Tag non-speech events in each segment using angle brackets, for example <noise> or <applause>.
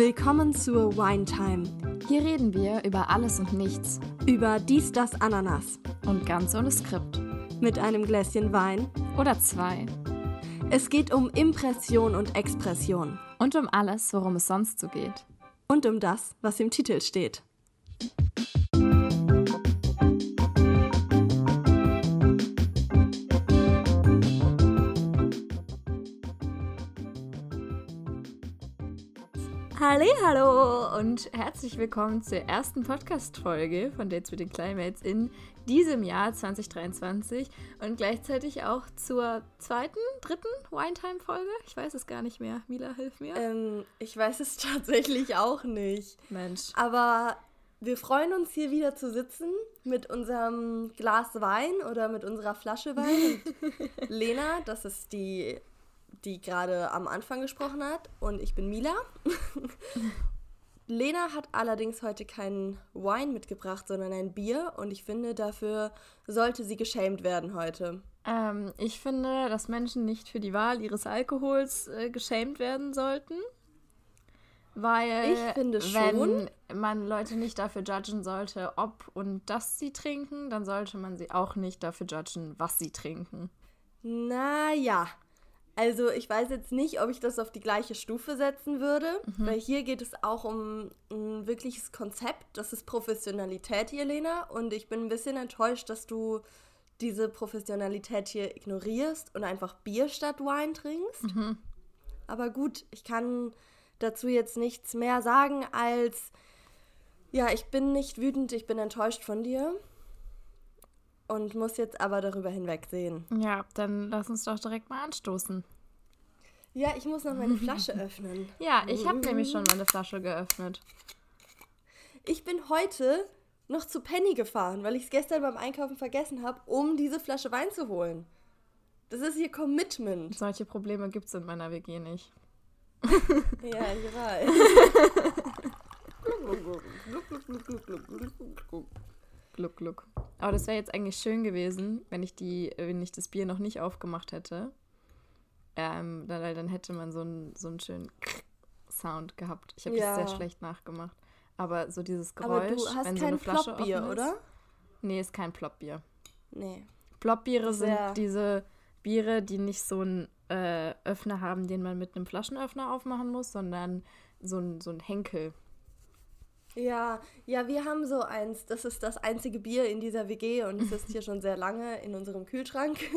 Willkommen zur Wine Time. Hier reden wir über alles und nichts. Über dies, das, Ananas. Und ganz ohne Skript. Mit einem Gläschen Wein. Oder zwei. Es geht um Impression und Expression. Und um alles, worum es sonst so geht. Und um das, was im Titel steht. Hallo und herzlich willkommen zur ersten Podcast-Folge von Dates with the Climates in diesem Jahr 2023 und gleichzeitig auch zur zweiten, dritten Winetime-Folge. Ich weiß es gar nicht mehr. Mila, hilf mir. Ähm, ich weiß es <laughs> tatsächlich auch nicht. Mensch. Aber wir freuen uns hier wieder zu sitzen mit unserem Glas Wein oder mit unserer Flasche Wein. <laughs> Lena, das ist die die gerade am Anfang gesprochen hat. Und ich bin Mila. <laughs> Lena hat allerdings heute keinen Wein mitgebracht, sondern ein Bier. Und ich finde, dafür sollte sie geschämt werden heute. Ähm, ich finde, dass Menschen nicht für die Wahl ihres Alkohols äh, geschämt werden sollten. Weil, ich finde schon. wenn man Leute nicht dafür judgen sollte, ob und dass sie trinken, dann sollte man sie auch nicht dafür judgen, was sie trinken. Naja, also ich weiß jetzt nicht, ob ich das auf die gleiche Stufe setzen würde, mhm. weil hier geht es auch um ein wirkliches Konzept. Das ist Professionalität hier, Lena. Und ich bin ein bisschen enttäuscht, dass du diese Professionalität hier ignorierst und einfach Bier statt Wein trinkst. Mhm. Aber gut, ich kann dazu jetzt nichts mehr sagen als, ja, ich bin nicht wütend, ich bin enttäuscht von dir und muss jetzt aber darüber hinwegsehen. Ja, dann lass uns doch direkt mal anstoßen. Ja, ich muss noch meine Flasche <laughs> öffnen. Ja, ich habe nämlich schon meine Flasche geöffnet. Ich bin heute noch zu Penny gefahren, weil ich es gestern beim Einkaufen vergessen habe, um diese Flasche Wein zu holen. Das ist ihr Commitment. Solche Probleme gibt es in meiner WG nicht. ja, <laughs> ich weiß. <laughs> Gluck, gluck. Aber das wäre jetzt eigentlich schön gewesen, wenn ich die, wenn ich das Bier noch nicht aufgemacht hätte. Ähm, dann, dann hätte man so einen, so einen schönen Sound gehabt. Ich habe ja. das sehr schlecht nachgemacht. Aber so dieses Geräusch, Aber du hast wenn so eine Flasche Plopbier, offen ist, oder? Nee, ist kein Plopbier. Nee. Plopbiere sind diese Biere, die nicht so einen äh, Öffner haben, den man mit einem Flaschenöffner aufmachen muss, sondern so ein, so ein Henkel. Ja, ja, wir haben so eins. Das ist das einzige Bier in dieser WG und es ist hier <laughs> schon sehr lange in unserem Kühlschrank. <laughs>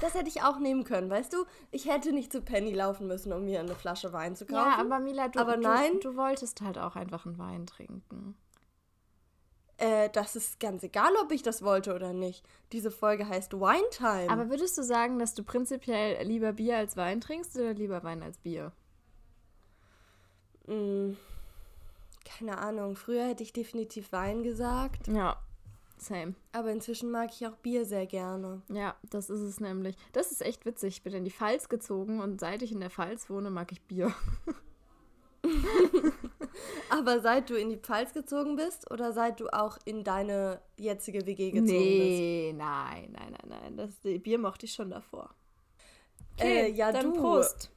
Das hätte ich auch nehmen können, weißt du? Ich hätte nicht zu Penny laufen müssen, um mir eine Flasche Wein zu kaufen. Ja, aber Mila, du, aber nein, du, du wolltest halt auch einfach einen Wein trinken. Äh, das ist ganz egal, ob ich das wollte oder nicht. Diese Folge heißt Wine Time. Aber würdest du sagen, dass du prinzipiell lieber Bier als Wein trinkst oder lieber Wein als Bier? Mm keine Ahnung, früher hätte ich definitiv Wein gesagt. Ja, same. Aber inzwischen mag ich auch Bier sehr gerne. Ja, das ist es nämlich. Das ist echt witzig. Ich bin in die Pfalz gezogen und seit ich in der Pfalz wohne, mag ich Bier. <laughs> Aber seit du in die Pfalz gezogen bist oder seit du auch in deine jetzige WG gezogen nee, bist? Nee, nein, nein, nein, nein. Das Bier mochte ich schon davor. Okay, äh, ja, dann du. Prost.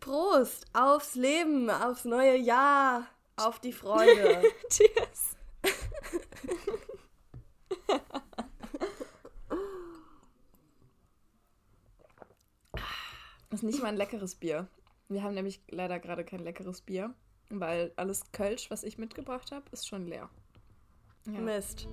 Prost aufs Leben, aufs neue Jahr. Auf die Freude. <laughs> Cheers. Das ist nicht mal ein leckeres Bier. Wir haben nämlich leider gerade kein leckeres Bier, weil alles Kölsch, was ich mitgebracht habe, ist schon leer. Ja. Mist.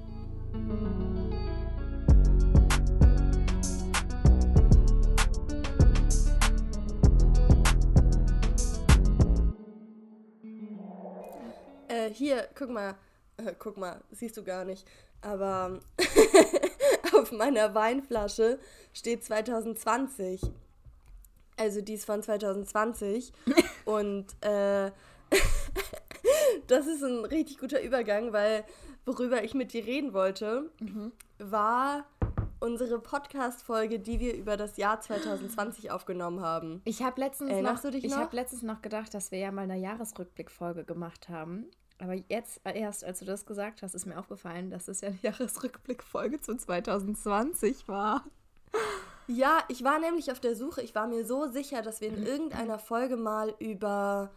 Hier, guck mal. Äh, guck mal, siehst du gar nicht. Aber <laughs> auf meiner Weinflasche steht 2020. Also die ist von 2020. <laughs> Und äh, <laughs> das ist ein richtig guter Übergang, weil worüber ich mit dir reden wollte, mhm. war unsere Podcast-Folge, die wir über das Jahr 2020 aufgenommen haben. Ich habe letztens, noch, hab letztens noch gedacht, dass wir ja mal eine Jahresrückblick-Folge gemacht haben Aber jetzt erst, als du das gesagt hast, ist mir aufgefallen, dass es ja die <laughs> Jahresrückblickfolge zu 2020 war. Ja, ich war nämlich auf der Suche. Ich war mir so sicher, dass wir in irgendeiner Folge mal über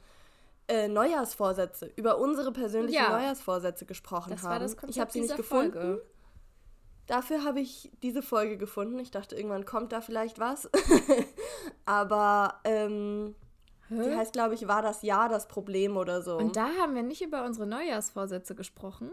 äh, Neujahrsvorsätze, über unsere persönlichen ja, Neujahrsvorsätze gesprochen das haben. War das Konzept ich habe sie nicht gefunden. Folge. Dafür habe ich diese Folge gefunden. Ich dachte, irgendwann kommt da vielleicht was. <laughs> Aber ähm, die heißt, glaube ich, war das Jahr das Problem oder so. Und da haben wir nicht über unsere Neujahrsvorsätze gesprochen.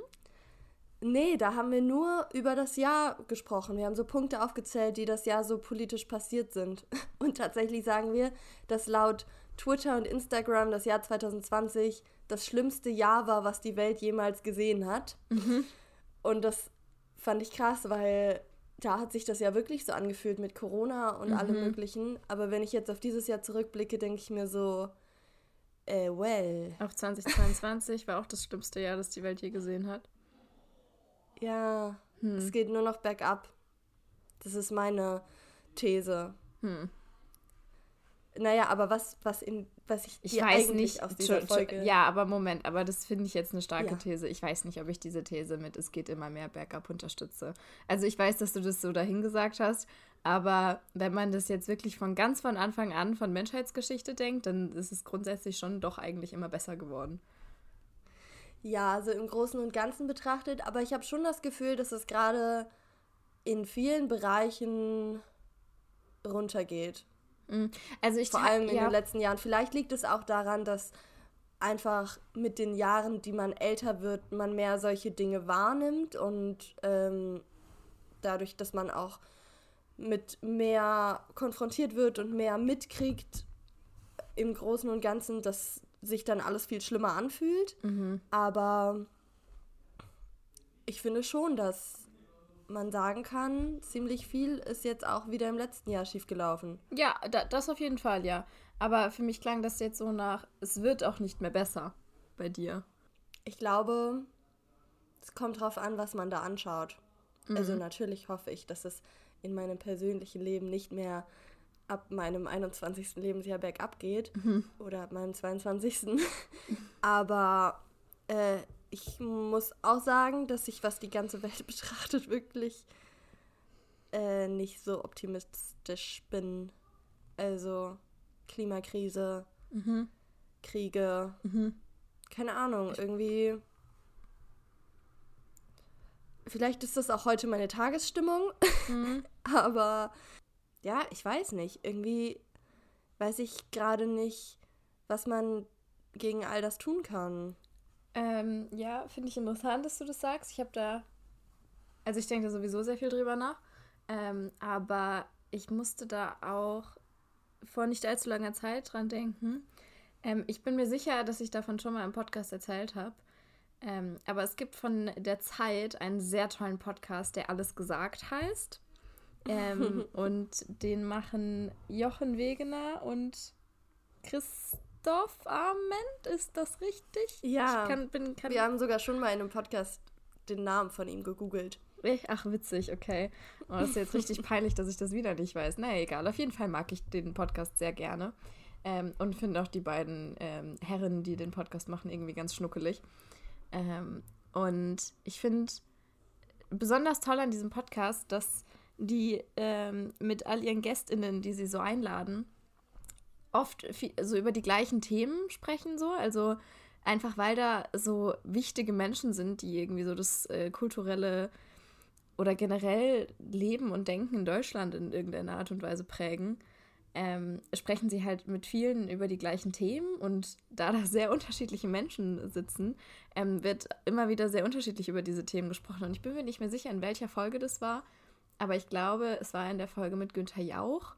Nee, da haben wir nur über das Jahr gesprochen. Wir haben so Punkte aufgezählt, die das Jahr so politisch passiert sind. <laughs> Und tatsächlich sagen wir, dass laut Twitter und Instagram das Jahr 2020 das schlimmste Jahr war, was die Welt jemals gesehen hat. Mhm. Und das fand ich krass, weil da hat sich das ja wirklich so angefühlt mit Corona und mhm. allem Möglichen. Aber wenn ich jetzt auf dieses Jahr zurückblicke, denke ich mir so, äh, well. Auf 2022 war auch das schlimmste Jahr, das die Welt je gesehen hat. Ja, hm. es geht nur noch bergab. Das ist meine These. Hm. Naja, aber was, was, in, was ich, ich weiß nicht aus dieser Folge... Ja, aber Moment, aber das finde ich jetzt eine starke ja. These. Ich weiß nicht, ob ich diese These mit es geht immer mehr bergab unterstütze. Also ich weiß, dass du das so dahingesagt hast, aber wenn man das jetzt wirklich von ganz von Anfang an von Menschheitsgeschichte denkt, dann ist es grundsätzlich schon doch eigentlich immer besser geworden. Ja, also im Großen und Ganzen betrachtet, aber ich habe schon das Gefühl, dass es gerade in vielen Bereichen runtergeht. Mhm. Also ich Vor allem in ja. den letzten Jahren. Vielleicht liegt es auch daran, dass einfach mit den Jahren, die man älter wird, man mehr solche Dinge wahrnimmt und ähm, dadurch, dass man auch mit mehr konfrontiert wird und mehr mitkriegt im Großen und Ganzen, dass sich dann alles viel schlimmer anfühlt. Mhm. Aber ich finde schon, dass man sagen kann, ziemlich viel ist jetzt auch wieder im letzten Jahr schiefgelaufen. Ja, da, das auf jeden Fall, ja. Aber für mich klang das jetzt so nach, es wird auch nicht mehr besser bei dir. Ich glaube, es kommt drauf an, was man da anschaut. Mhm. Also natürlich hoffe ich, dass es in meinem persönlichen Leben nicht mehr ab meinem 21. Lebensjahr bergab geht mhm. oder ab meinem 22. <laughs> Aber äh, ich muss auch sagen, dass ich, was die ganze Welt <laughs> betrachtet, wirklich äh, nicht so optimistisch bin. Also Klimakrise, mhm. Kriege, mhm. keine Ahnung, irgendwie. Vielleicht ist das auch heute meine Tagesstimmung, mhm. <laughs> aber ja, ich weiß nicht. Irgendwie weiß ich gerade nicht, was man gegen all das tun kann. Ähm, ja, finde ich interessant, dass du das sagst. Ich habe da, also ich denke da sowieso sehr viel drüber nach, ähm, aber ich musste da auch vor nicht allzu langer Zeit dran denken. Ähm, ich bin mir sicher, dass ich davon schon mal im Podcast erzählt habe. Ähm, aber es gibt von der Zeit einen sehr tollen Podcast, der Alles gesagt heißt. Ähm, <laughs> und den machen Jochen Wegener und Christoph Arment, ist das richtig? Ja, kann, bin, kann wir haben sogar schon mal in einem Podcast den Namen von ihm gegoogelt. Ach, witzig, okay. Oh, das ist jetzt richtig <laughs> peinlich, dass ich das wieder nicht weiß. Na naja, egal, auf jeden Fall mag ich den Podcast sehr gerne. Ähm, und finde auch die beiden ähm, Herren, die den Podcast machen, irgendwie ganz schnuckelig. Ähm, und ich finde besonders toll an diesem Podcast, dass die ähm, mit all ihren GästInnen, die sie so einladen, oft viel, so über die gleichen Themen sprechen, so. Also einfach, weil da so wichtige Menschen sind, die irgendwie so das äh, kulturelle oder generell Leben und Denken in Deutschland in irgendeiner Art und Weise prägen, ähm, sprechen sie halt mit vielen über die gleichen Themen und da da sehr unterschiedliche Menschen sitzen, ähm, wird immer wieder sehr unterschiedlich über diese Themen gesprochen. Und ich bin mir nicht mehr sicher, in welcher Folge das war. Aber ich glaube, es war in der Folge mit Günther Jauch.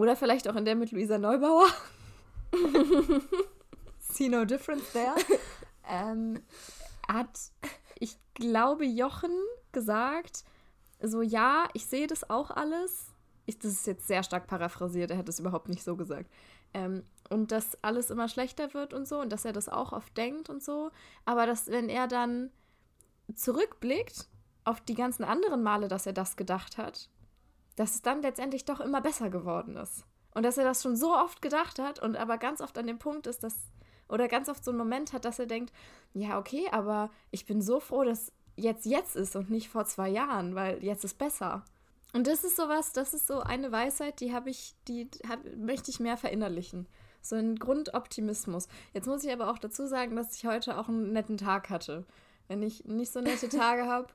Oder vielleicht auch in der mit Luisa Neubauer. <laughs> See no difference there. <laughs> ähm, hat, ich glaube, Jochen gesagt, so ja, ich sehe das auch alles. Ich, das ist jetzt sehr stark paraphrasiert, er hat es überhaupt nicht so gesagt. Ähm, und dass alles immer schlechter wird und so und dass er das auch oft denkt und so. Aber dass, wenn er dann zurückblickt auf die ganzen anderen Male, dass er das gedacht hat, dass es dann letztendlich doch immer besser geworden ist. Und dass er das schon so oft gedacht hat und aber ganz oft an dem Punkt ist, dass, oder ganz oft so einen Moment hat, dass er denkt, ja, okay, aber ich bin so froh, dass jetzt jetzt ist und nicht vor zwei Jahren, weil jetzt ist besser. Und das ist sowas, das ist so eine Weisheit, die habe ich, die hab, möchte ich mehr verinnerlichen. So ein Grundoptimismus. Jetzt muss ich aber auch dazu sagen, dass ich heute auch einen netten Tag hatte. Wenn ich nicht so nette Tage <laughs> habe,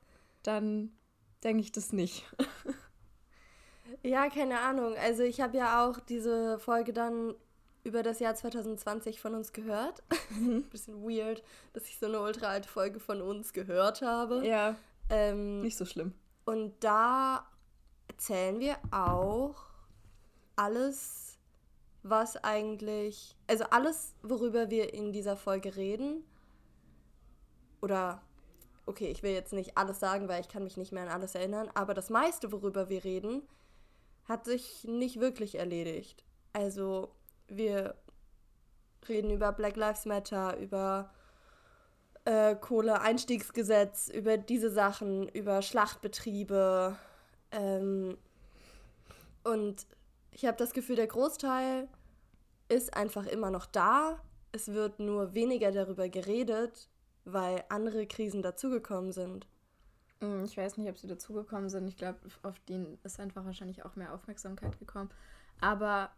dann denke ich das nicht. <laughs> ja, keine Ahnung. Also ich habe ja auch diese Folge dann über das Jahr 2020 von uns gehört. Mhm. <laughs> Bisschen weird, dass ich so eine ultra alte Folge von uns gehört habe. Ja. Ähm, nicht so schlimm. Und da erzählen wir auch alles, was eigentlich, also alles, worüber wir in dieser Folge reden, oder, okay, ich will jetzt nicht alles sagen, weil ich kann mich nicht mehr an alles erinnern, aber das meiste, worüber wir reden, hat sich nicht wirklich erledigt. Also, wir reden über Black Lives Matter, über äh, Kohleeinstiegsgesetz, über diese Sachen, über Schlachtbetriebe, ähm, und ich habe das Gefühl, der Großteil ist einfach immer noch da. Es wird nur weniger darüber geredet, weil andere Krisen dazugekommen sind. Hm, ich weiß nicht, ob sie dazugekommen sind. Ich glaube, auf die ist einfach wahrscheinlich auch mehr Aufmerksamkeit gekommen. Aber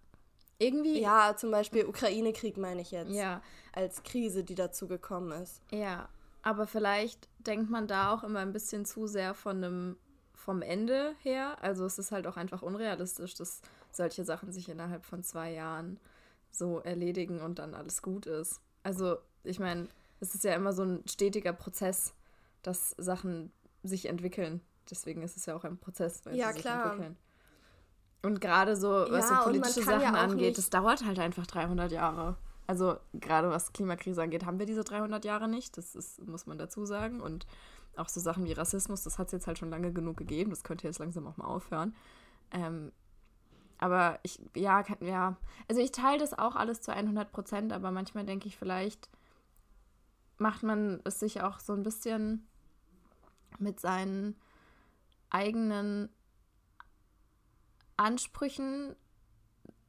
irgendwie. Ja, zum Beispiel Ukraine-Krieg meine ich jetzt. Ja. Als Krise, die dazugekommen ist. Ja, aber vielleicht denkt man da auch immer ein bisschen zu sehr von einem vom Ende her. Also es ist halt auch einfach unrealistisch, dass solche Sachen sich innerhalb von zwei Jahren so erledigen und dann alles gut ist. Also ich meine, es ist ja immer so ein stetiger Prozess, dass Sachen sich entwickeln. Deswegen ist es ja auch ein Prozess, weil ja, sie sich klar. entwickeln. Und gerade so, was ja, so politische Sachen ja angeht, das dauert halt einfach 300 Jahre. Also gerade was Klimakrise angeht, haben wir diese 300 Jahre nicht. Das ist, muss man dazu sagen. Und auch so Sachen wie Rassismus, das hat es jetzt halt schon lange genug gegeben. Das könnte jetzt langsam auch mal aufhören. Ähm, aber ich, ja, kann, ja, also ich teile das auch alles zu 100 Prozent, aber manchmal denke ich, vielleicht macht man es sich auch so ein bisschen mit seinen eigenen Ansprüchen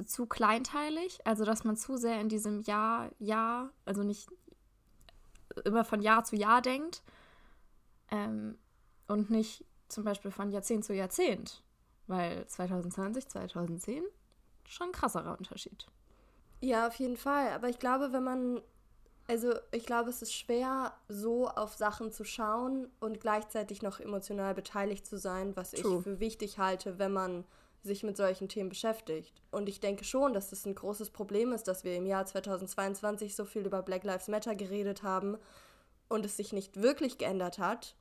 zu kleinteilig, also dass man zu sehr in diesem Jahr, Jahr, also nicht immer von Jahr zu Jahr denkt ähm, und nicht zum Beispiel von Jahrzehnt zu Jahrzehnt. Weil 2020, 2010 schon ein krasserer Unterschied. Ja, auf jeden Fall. Aber ich glaube, wenn man. Also, ich glaube, es ist schwer, so auf Sachen zu schauen und gleichzeitig noch emotional beteiligt zu sein, was True. ich für wichtig halte, wenn man sich mit solchen Themen beschäftigt. Und ich denke schon, dass es das ein großes Problem ist, dass wir im Jahr 2022 so viel über Black Lives Matter geredet haben und es sich nicht wirklich geändert hat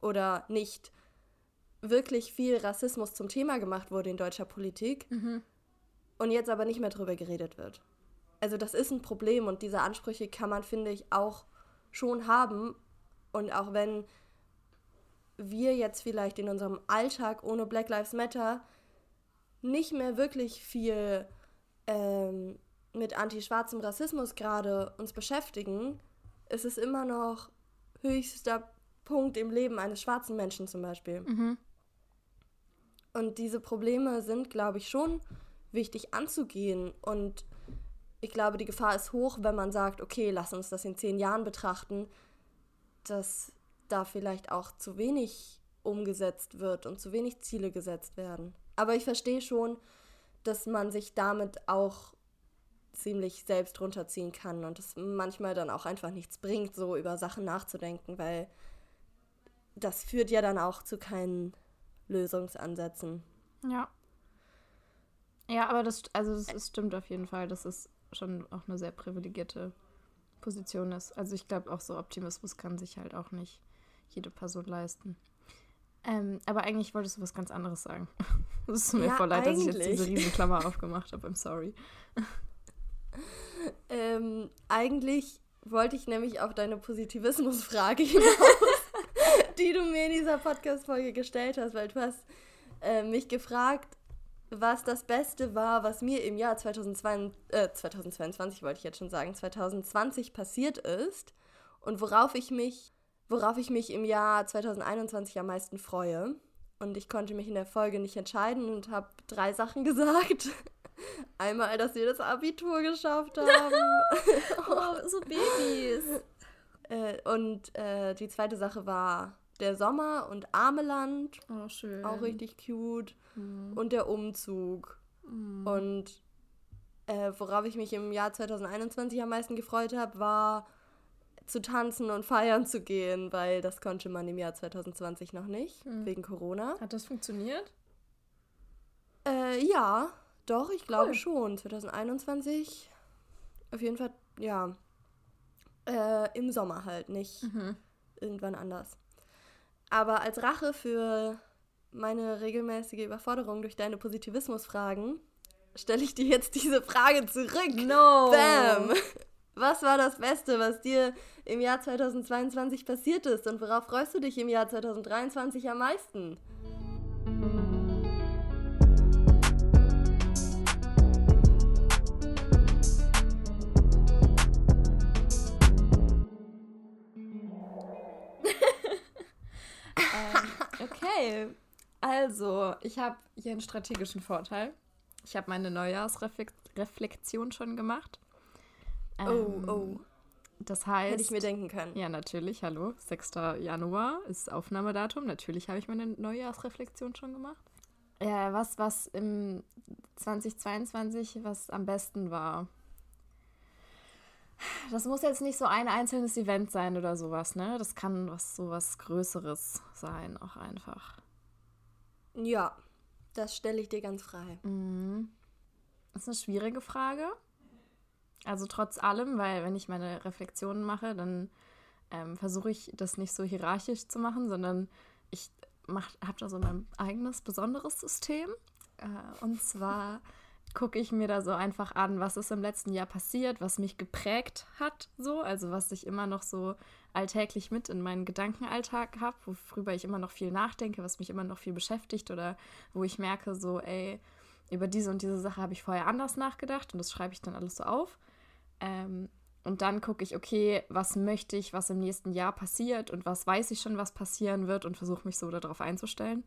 oder nicht wirklich viel Rassismus zum Thema gemacht wurde in deutscher Politik mhm. und jetzt aber nicht mehr drüber geredet wird. Also das ist ein Problem und diese Ansprüche kann man, finde ich, auch schon haben. Und auch wenn wir jetzt vielleicht in unserem Alltag ohne Black Lives Matter nicht mehr wirklich viel ähm, mit antischwarzem Rassismus gerade uns beschäftigen, ist es immer noch höchster Punkt im Leben eines schwarzen Menschen zum Beispiel. Mhm. Und diese Probleme sind, glaube ich, schon wichtig anzugehen. Und ich glaube, die Gefahr ist hoch, wenn man sagt, okay, lass uns das in zehn Jahren betrachten, dass da vielleicht auch zu wenig umgesetzt wird und zu wenig Ziele gesetzt werden. Aber ich verstehe schon, dass man sich damit auch ziemlich selbst runterziehen kann und es manchmal dann auch einfach nichts bringt, so über Sachen nachzudenken, weil das führt ja dann auch zu keinen Lösungsansätzen. Ja. Ja, aber das, also das, das stimmt auf jeden Fall, dass es schon auch eine sehr privilegierte Position ist. Also ich glaube auch so Optimismus kann sich halt auch nicht jede Person leisten. Ähm, aber eigentlich wolltest du was ganz anderes sagen. <laughs> Es ist mir ja, voll leid, eigentlich. dass ich jetzt diese riesen Klammer aufgemacht habe. I'm sorry. <laughs> Ähm, eigentlich wollte ich nämlich auf deine Positivismusfrage hinaus, <laughs> die du mir in dieser Podcast-Folge gestellt hast, weil du hast äh, mich gefragt, was das Beste war, was mir im Jahr 2022, äh, 2022 wollte ich jetzt schon sagen, 2020 passiert ist und worauf ich mich, worauf ich mich im Jahr 2021 am meisten freue. Und ich konnte mich in der Folge nicht entscheiden und habe drei Sachen <laughs> gesagt. Einmal, dass wir das Abitur geschafft haben. <laughs> oh, so Babys. Äh, und äh, die zweite Sache war der Sommer und Ameland. Oh, schön. Auch richtig cute. Mhm. Und der Umzug. Mhm. Und äh, worauf ich mich im Jahr 2021 am meisten gefreut habe, war zu tanzen und feiern zu gehen, weil das konnte man im Jahr 2020 noch nicht, mhm. wegen Corona. Hat das funktioniert? Äh, ja, doch, ich glaube cool. schon. 2021 auf jeden Fall, ja. Äh, Im Sommer halt, nicht mhm. irgendwann anders. Aber als Rache für meine regelmäßige Überforderung durch deine Positivismusfragen stelle ich dir jetzt diese Frage zurück. No. Bam. Was war das Beste, was dir im Jahr 2022 passiert ist und worauf freust du dich im Jahr 2023 am meisten? Okay, also ich habe hier einen strategischen Vorteil. Ich habe meine Neujahrsreflexion schon gemacht. Oh, ähm, oh, oh. Das heißt. Hätte ich mir denken können. Ja, natürlich. Hallo. 6. Januar ist Aufnahmedatum. Natürlich habe ich meine Neujahrsreflexion schon gemacht. Ja, was, was im 2022 was am besten war. Das muss jetzt nicht so ein einzelnes Event sein oder sowas, ne? Das kann was sowas Größeres sein, auch einfach. Ja, das stelle ich dir ganz frei. Mhm. Das ist eine schwierige Frage. Also trotz allem, weil wenn ich meine Reflexionen mache, dann ähm, versuche ich das nicht so hierarchisch zu machen, sondern ich habe da so mein eigenes besonderes System. Äh, und zwar gucke ich mir da so einfach an, was ist im letzten Jahr passiert, was mich geprägt hat, so, also was ich immer noch so alltäglich mit in meinen Gedankenalltag habe, worüber ich immer noch viel nachdenke, was mich immer noch viel beschäftigt oder wo ich merke, so, ey, über diese und diese Sache habe ich vorher anders nachgedacht und das schreibe ich dann alles so auf. Ähm, und dann gucke ich, okay, was möchte ich, was im nächsten Jahr passiert und was weiß ich schon, was passieren wird und versuche mich so darauf einzustellen.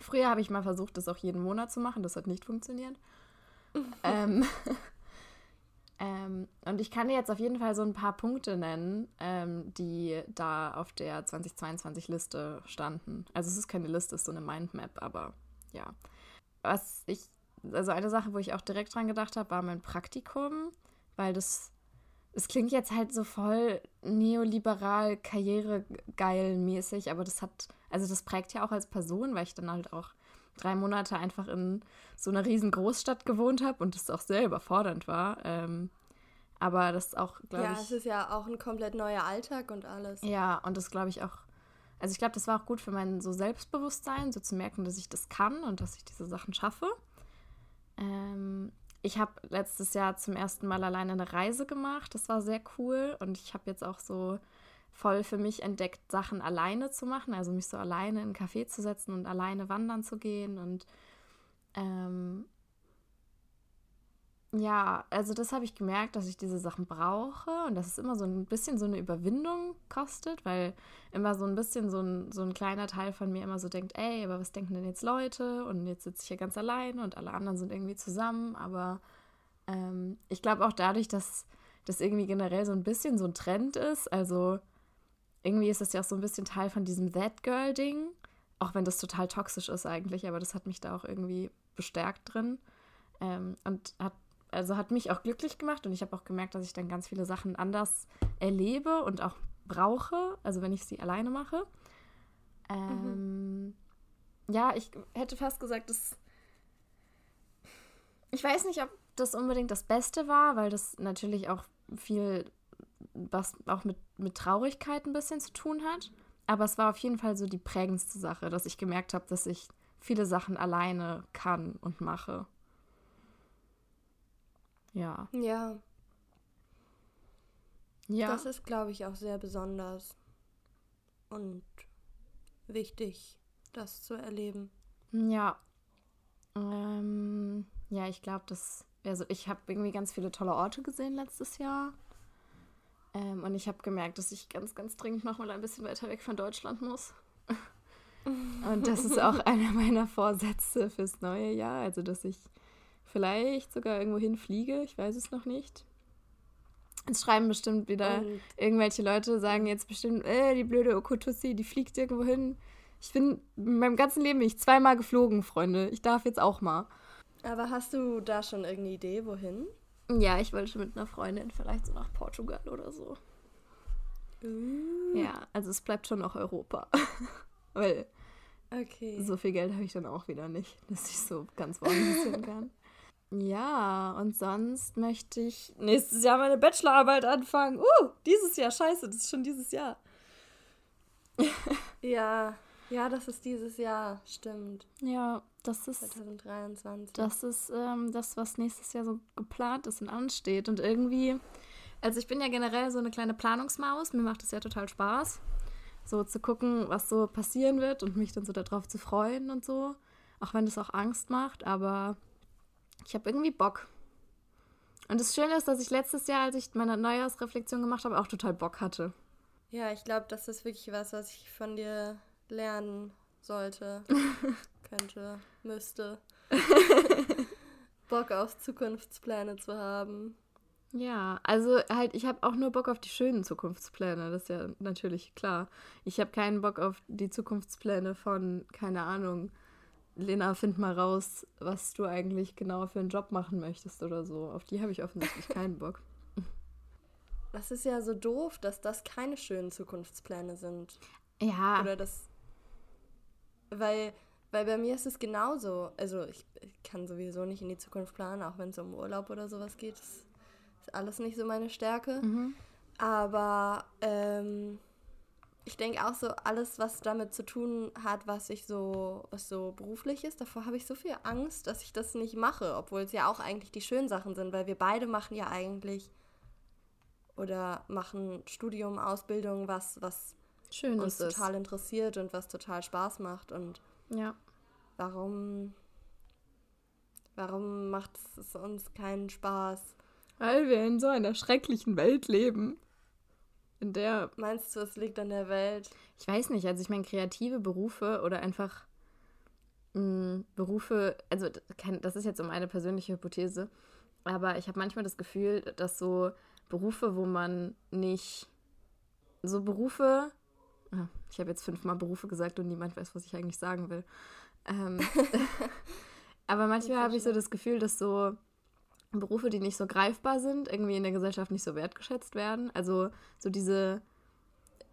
Früher habe ich mal versucht, das auch jeden Monat zu machen, das hat nicht funktioniert. <laughs> ähm, <laughs> ähm, und ich kann dir jetzt auf jeden Fall so ein paar Punkte nennen, ähm, die da auf der 2022-Liste standen. Also es ist keine Liste, es ist so eine Mindmap, aber ja. Was ich, also eine Sache, wo ich auch direkt dran gedacht habe, war mein Praktikum, weil das, es klingt jetzt halt so voll neoliberal, karrieregeil mäßig, aber das hat, also das prägt ja auch als Person, weil ich dann halt auch drei Monate einfach in so einer riesen Großstadt gewohnt habe und das auch sehr überfordernd war. Ähm, aber das auch, glaube ja, ich. Ja, es ist ja auch ein komplett neuer Alltag und alles. Ja, und das glaube ich auch. Also ich glaube, das war auch gut für mein so Selbstbewusstsein, so zu merken, dass ich das kann und dass ich diese Sachen schaffe. Ähm, ich habe letztes Jahr zum ersten Mal alleine eine Reise gemacht. Das war sehr cool. Und ich habe jetzt auch so voll für mich entdeckt, Sachen alleine zu machen, also mich so alleine in einen Café zu setzen und alleine wandern zu gehen und ähm, ja, also das habe ich gemerkt, dass ich diese Sachen brauche und dass es immer so ein bisschen so eine Überwindung kostet, weil immer so ein bisschen so ein, so ein kleiner Teil von mir immer so denkt, ey, aber was denken denn jetzt Leute? Und jetzt sitze ich hier ganz alleine und alle anderen sind irgendwie zusammen. Aber ähm, ich glaube auch dadurch, dass das irgendwie generell so ein bisschen so ein Trend ist, also irgendwie ist das ja auch so ein bisschen Teil von diesem That Girl-Ding. Auch wenn das total toxisch ist eigentlich, aber das hat mich da auch irgendwie bestärkt drin. Ähm, und hat, also hat mich auch glücklich gemacht und ich habe auch gemerkt, dass ich dann ganz viele Sachen anders erlebe und auch brauche, also wenn ich sie alleine mache. Ähm, mhm. Ja, ich hätte fast gesagt, dass. Ich weiß nicht, ob das unbedingt das Beste war, weil das natürlich auch viel was auch mit, mit Traurigkeit ein bisschen zu tun hat. Aber es war auf jeden Fall so die prägendste Sache, dass ich gemerkt habe, dass ich viele Sachen alleine kann und mache. Ja. Ja. Ja. Das ist, glaube ich, auch sehr besonders und wichtig, das zu erleben. Ja. Ähm, ja, ich glaube, dass. Also, ich habe irgendwie ganz viele tolle Orte gesehen letztes Jahr. Ähm, und ich habe gemerkt, dass ich ganz, ganz dringend nochmal ein bisschen weiter weg von Deutschland muss. <laughs> und das ist auch einer meiner Vorsätze fürs neue Jahr. Also, dass ich vielleicht sogar irgendwo hinfliege, ich weiß es noch nicht. Es schreiben bestimmt wieder Und- irgendwelche Leute, sagen jetzt bestimmt, äh, die blöde Okotussi, die fliegt irgendwo hin. Ich bin, in meinem ganzen Leben bin ich zweimal geflogen, Freunde. Ich darf jetzt auch mal. Aber hast du da schon irgendeine Idee, wohin? Ja, ich wollte mit einer Freundin vielleicht so nach Portugal oder so. Ja, also es bleibt schon noch Europa. <laughs> Weil Okay. so viel Geld habe ich dann auch wieder nicht, dass ich so ganz woanders hin <laughs> kann. Ja, und sonst möchte ich nächstes Jahr meine Bachelorarbeit anfangen. Uh, dieses Jahr, scheiße, das ist schon dieses Jahr. Ja, ja, das ist dieses Jahr, stimmt. Ja, das ist 2023. Das ist ähm, das, was nächstes Jahr so geplant ist und ansteht. Und irgendwie, also ich bin ja generell so eine kleine Planungsmaus. Mir macht es ja total Spaß, so zu gucken, was so passieren wird und mich dann so darauf zu freuen und so. Auch wenn das auch Angst macht, aber ich habe irgendwie Bock. Und das Schöne ist, dass ich letztes Jahr, als ich meine Neujahrsreflexion gemacht habe, auch total Bock hatte. Ja, ich glaube, das ist wirklich was, was ich von dir lernen sollte, <laughs> könnte, müsste. <laughs> Bock auf Zukunftspläne zu haben. Ja, also halt, ich habe auch nur Bock auf die schönen Zukunftspläne, das ist ja natürlich klar. Ich habe keinen Bock auf die Zukunftspläne von, keine Ahnung, Lena, find mal raus, was du eigentlich genau für einen Job machen möchtest oder so. Auf die habe ich offensichtlich <laughs> keinen Bock. Das ist ja so doof, dass das keine schönen Zukunftspläne sind. Ja, Oder das. Weil, weil bei mir ist es genauso. Also ich, ich kann sowieso nicht in die Zukunft planen, auch wenn es um Urlaub oder sowas geht. Das ist alles nicht so meine Stärke. mhm. Aber ähm, ich denke auch so, alles, was damit zu tun hat, was ich so, was so beruflich ist, davor habe ich so viel Angst, dass ich das nicht mache, obwohl es ja auch eigentlich die schönen Sachen sind, weil wir beide machen ja eigentlich oder machen Studium, Ausbildung, was, was schön uns ist es. total interessiert und was total Spaß macht. Und Ja. warum, warum macht es uns keinen Spaß? Weil wir in so einer schrecklichen Welt leben, in der Meinst du, es liegt an der Welt? Ich weiß nicht, also ich meine, kreative Berufe oder einfach mh, Berufe, also das ist jetzt um eine persönliche Hypothese, aber ich habe manchmal das Gefühl, dass so Berufe, wo man nicht, so Berufe, ich habe jetzt fünfmal Berufe gesagt und niemand weiß, was ich eigentlich sagen will. Ähm, <laughs> aber manchmal habe ich so das Gefühl, dass so Berufe, die nicht so greifbar sind, irgendwie in der Gesellschaft nicht so wertgeschätzt werden. Also so diese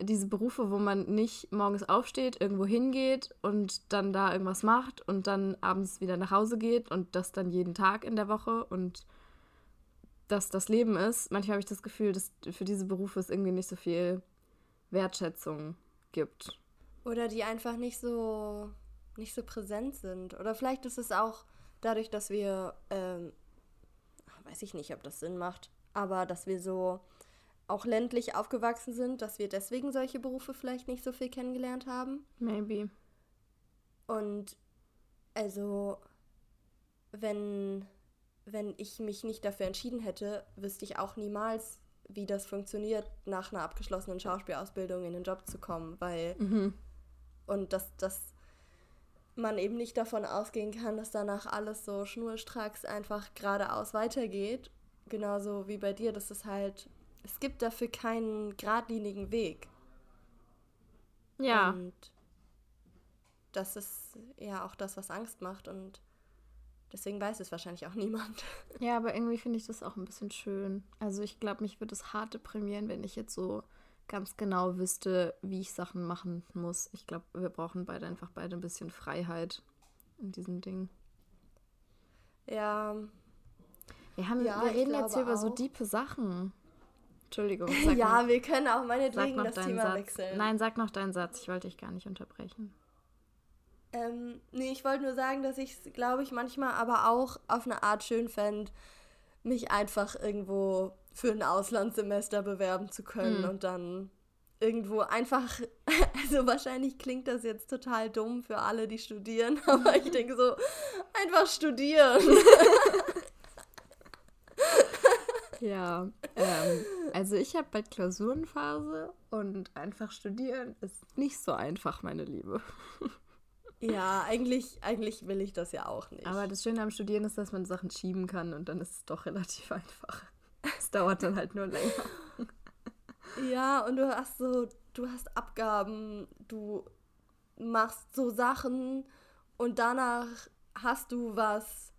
diese Berufe, wo man nicht morgens aufsteht, irgendwo hingeht und dann da irgendwas macht und dann abends wieder nach Hause geht und das dann jeden Tag in der Woche und dass das Leben ist. Manchmal habe ich das Gefühl, dass für diese Berufe es irgendwie nicht so viel Wertschätzung gibt. Oder die einfach nicht so, nicht so präsent sind. Oder vielleicht ist es auch dadurch, dass wir, ähm, weiß ich nicht, ob das Sinn macht, aber dass wir so auch ländlich aufgewachsen sind, dass wir deswegen solche Berufe vielleicht nicht so viel kennengelernt haben. Maybe. Und also, wenn, wenn ich mich nicht dafür entschieden hätte, wüsste ich auch niemals, wie das funktioniert, nach einer abgeschlossenen Schauspielausbildung in den Job zu kommen, weil Mhm. und dass, dass man eben nicht davon ausgehen kann, dass danach alles so schnurstracks einfach geradeaus weitergeht. Genauso wie bei dir, dass es halt, es gibt dafür keinen geradlinigen Weg. Ja. Und das ist ja auch das, was Angst macht und deswegen weiß es wahrscheinlich auch <laughs> niemand. Ja, aber irgendwie finde ich das auch ein bisschen schön. Also ich glaube, mich würde es hart deprimieren, wenn ich jetzt so ganz genau wüsste, wie ich Sachen machen muss. Ich glaube, wir brauchen beide einfach beide ein bisschen Freiheit in diesem Ding. Ja, Wir, haben, Ja, wir reden jetzt hier über so diepe Sachen. Entschuldigung. <laughs> Sag ja, noch, wir können auch meinetwegen das Thema Satz. wechseln. Nein, sag noch deinen Satz. Ich wollte dich gar nicht unterbrechen. Ähm, nee, ich wollte nur sagen, dass ich es, glaube ich, manchmal aber auch auf eine Art schön fände, mich einfach irgendwo für ein Auslandssemester bewerben zu können Hm. und dann irgendwo einfach, <laughs> also wahrscheinlich klingt das jetzt total dumm für alle, die studieren, <laughs> aber ich denke so, einfach studieren. <laughs> Ja, ähm, also ich habe bald Klausurenphase und einfach studieren ist nicht so einfach, meine Liebe. Ja, eigentlich, eigentlich will ich das ja auch nicht. Aber das Schöne am Studieren ist, dass man Sachen schieben kann und dann ist es doch relativ <laughs> einfach. Es dauert dann halt nur länger. <laughs> Ja, und du hast so, du hast Abgaben, du machst so Sachen und danach hast du was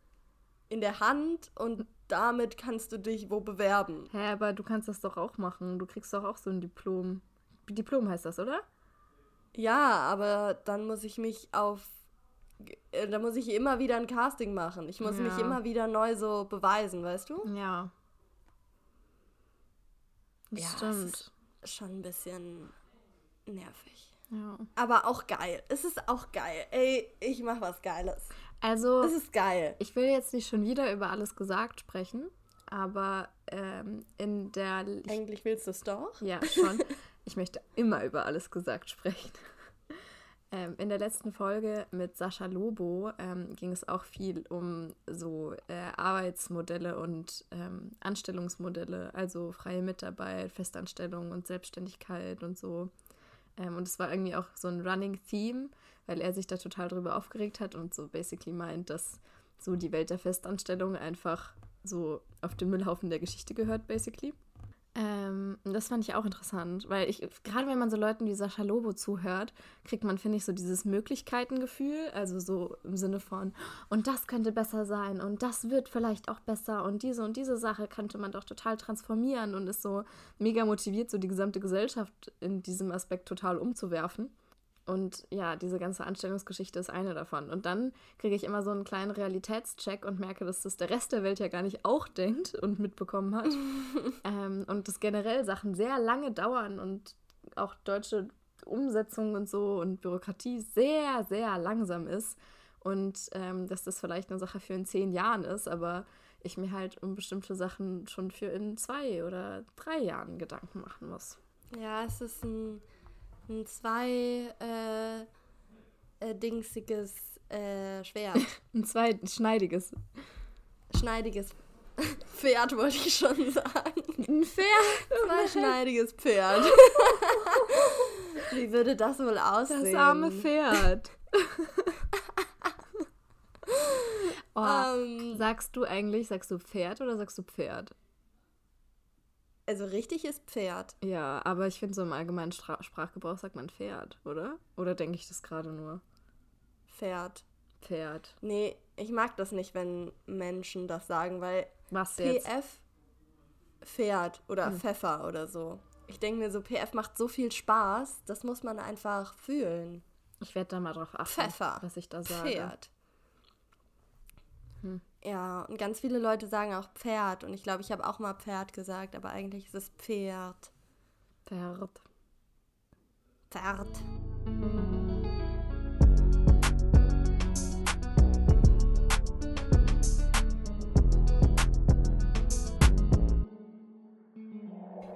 in der Hand und damit kannst du dich wo bewerben. Hä, aber du kannst das doch auch machen. Du kriegst doch auch so ein Diplom. Diplom heißt das, oder? Ja, aber dann muss ich mich auf. äh, Da muss ich immer wieder ein Casting machen. Ich muss Ja. mich immer wieder neu so beweisen, weißt du? Ja. Das Ja, stimmt. ist schon ein bisschen nervig. Ja. Aber auch geil. Es ist auch geil. Ey, ich mach was Geiles. Also, Es ist geil. ich will jetzt nicht schon wieder über alles gesagt sprechen, aber ähm, in der. Ich, Eigentlich willst du es doch. ja, schon. <laughs> ich möchte immer über alles gesagt sprechen. <laughs> Ähm, in der letzten Folge mit Sascha Lobo ähm, ging es auch viel um so äh, Arbeitsmodelle und ähm, Anstellungsmodelle, also freie Mitarbeit, Festanstellung und Selbstständigkeit und so. Ähm, und es war irgendwie auch so ein Running Theme, weil er sich da total drüber aufgeregt hat und so basically meint, dass so die Welt der Festanstellung einfach so auf den Müllhaufen der Geschichte gehört, basically. Ähm, das fand ich auch interessant, weil ich, gerade wenn man so Leuten wie Sascha Lobo zuhört, kriegt man, finde ich, so dieses Möglichkeitengefühl, also so im Sinne von, und das könnte besser sein und das wird vielleicht auch besser und diese und diese Sache könnte man doch total transformieren und ist so mega motiviert, so die gesamte Gesellschaft in diesem Aspekt total umzuwerfen. Und ja, diese ganze Anstellungsgeschichte ist eine davon. Und dann kriege ich immer so einen kleinen Realitätscheck und merke, dass das der Rest der Welt ja gar nicht auch denkt und mitbekommen hat. <laughs> ähm, und dass generell Sachen sehr lange dauern und auch deutsche Umsetzung und so und Bürokratie sehr, sehr langsam ist. Und ähm, dass das vielleicht eine Sache für in zehn Jahren ist, aber ich mir halt um bestimmte Sachen schon für in zwei oder drei Jahren Gedanken machen muss. Ja, es ist ein, ein zwei äh, äh, dingsiges äh, Schwert. <laughs> Ein zweischneidiges. Schneidiges Pferd, wollte ich schon sagen. Ein Pferd. Zweischneidiges Pferd. <laughs> Wie würde das wohl aussehen? Das arme Pferd. <laughs> oh, Ähm, sagst du eigentlich, sagst du Pferd oder sagst du Pferd? Also richtig ist Pferd. Ja, aber ich finde, so im allgemeinen Stra Sprachgebrauch sagt man Pferd, oder? Oder denke ich das gerade nur? Pferd. Pferd. Nee, ich mag das nicht, wenn Menschen das sagen, weil Was jetzt? PF Pferd oder Hm. Pfeffer oder so. Ich denke mir so, PF macht so viel Spaß, das muss man einfach fühlen. Ich werde da mal drauf achten, Pfeffer. was ich da sage. Pferd. Ja, und ganz viele Leute sagen auch Pferd. Und ich glaube, ich habe auch mal Pferd gesagt, aber eigentlich ist es Pferd. Pferd. Pferd.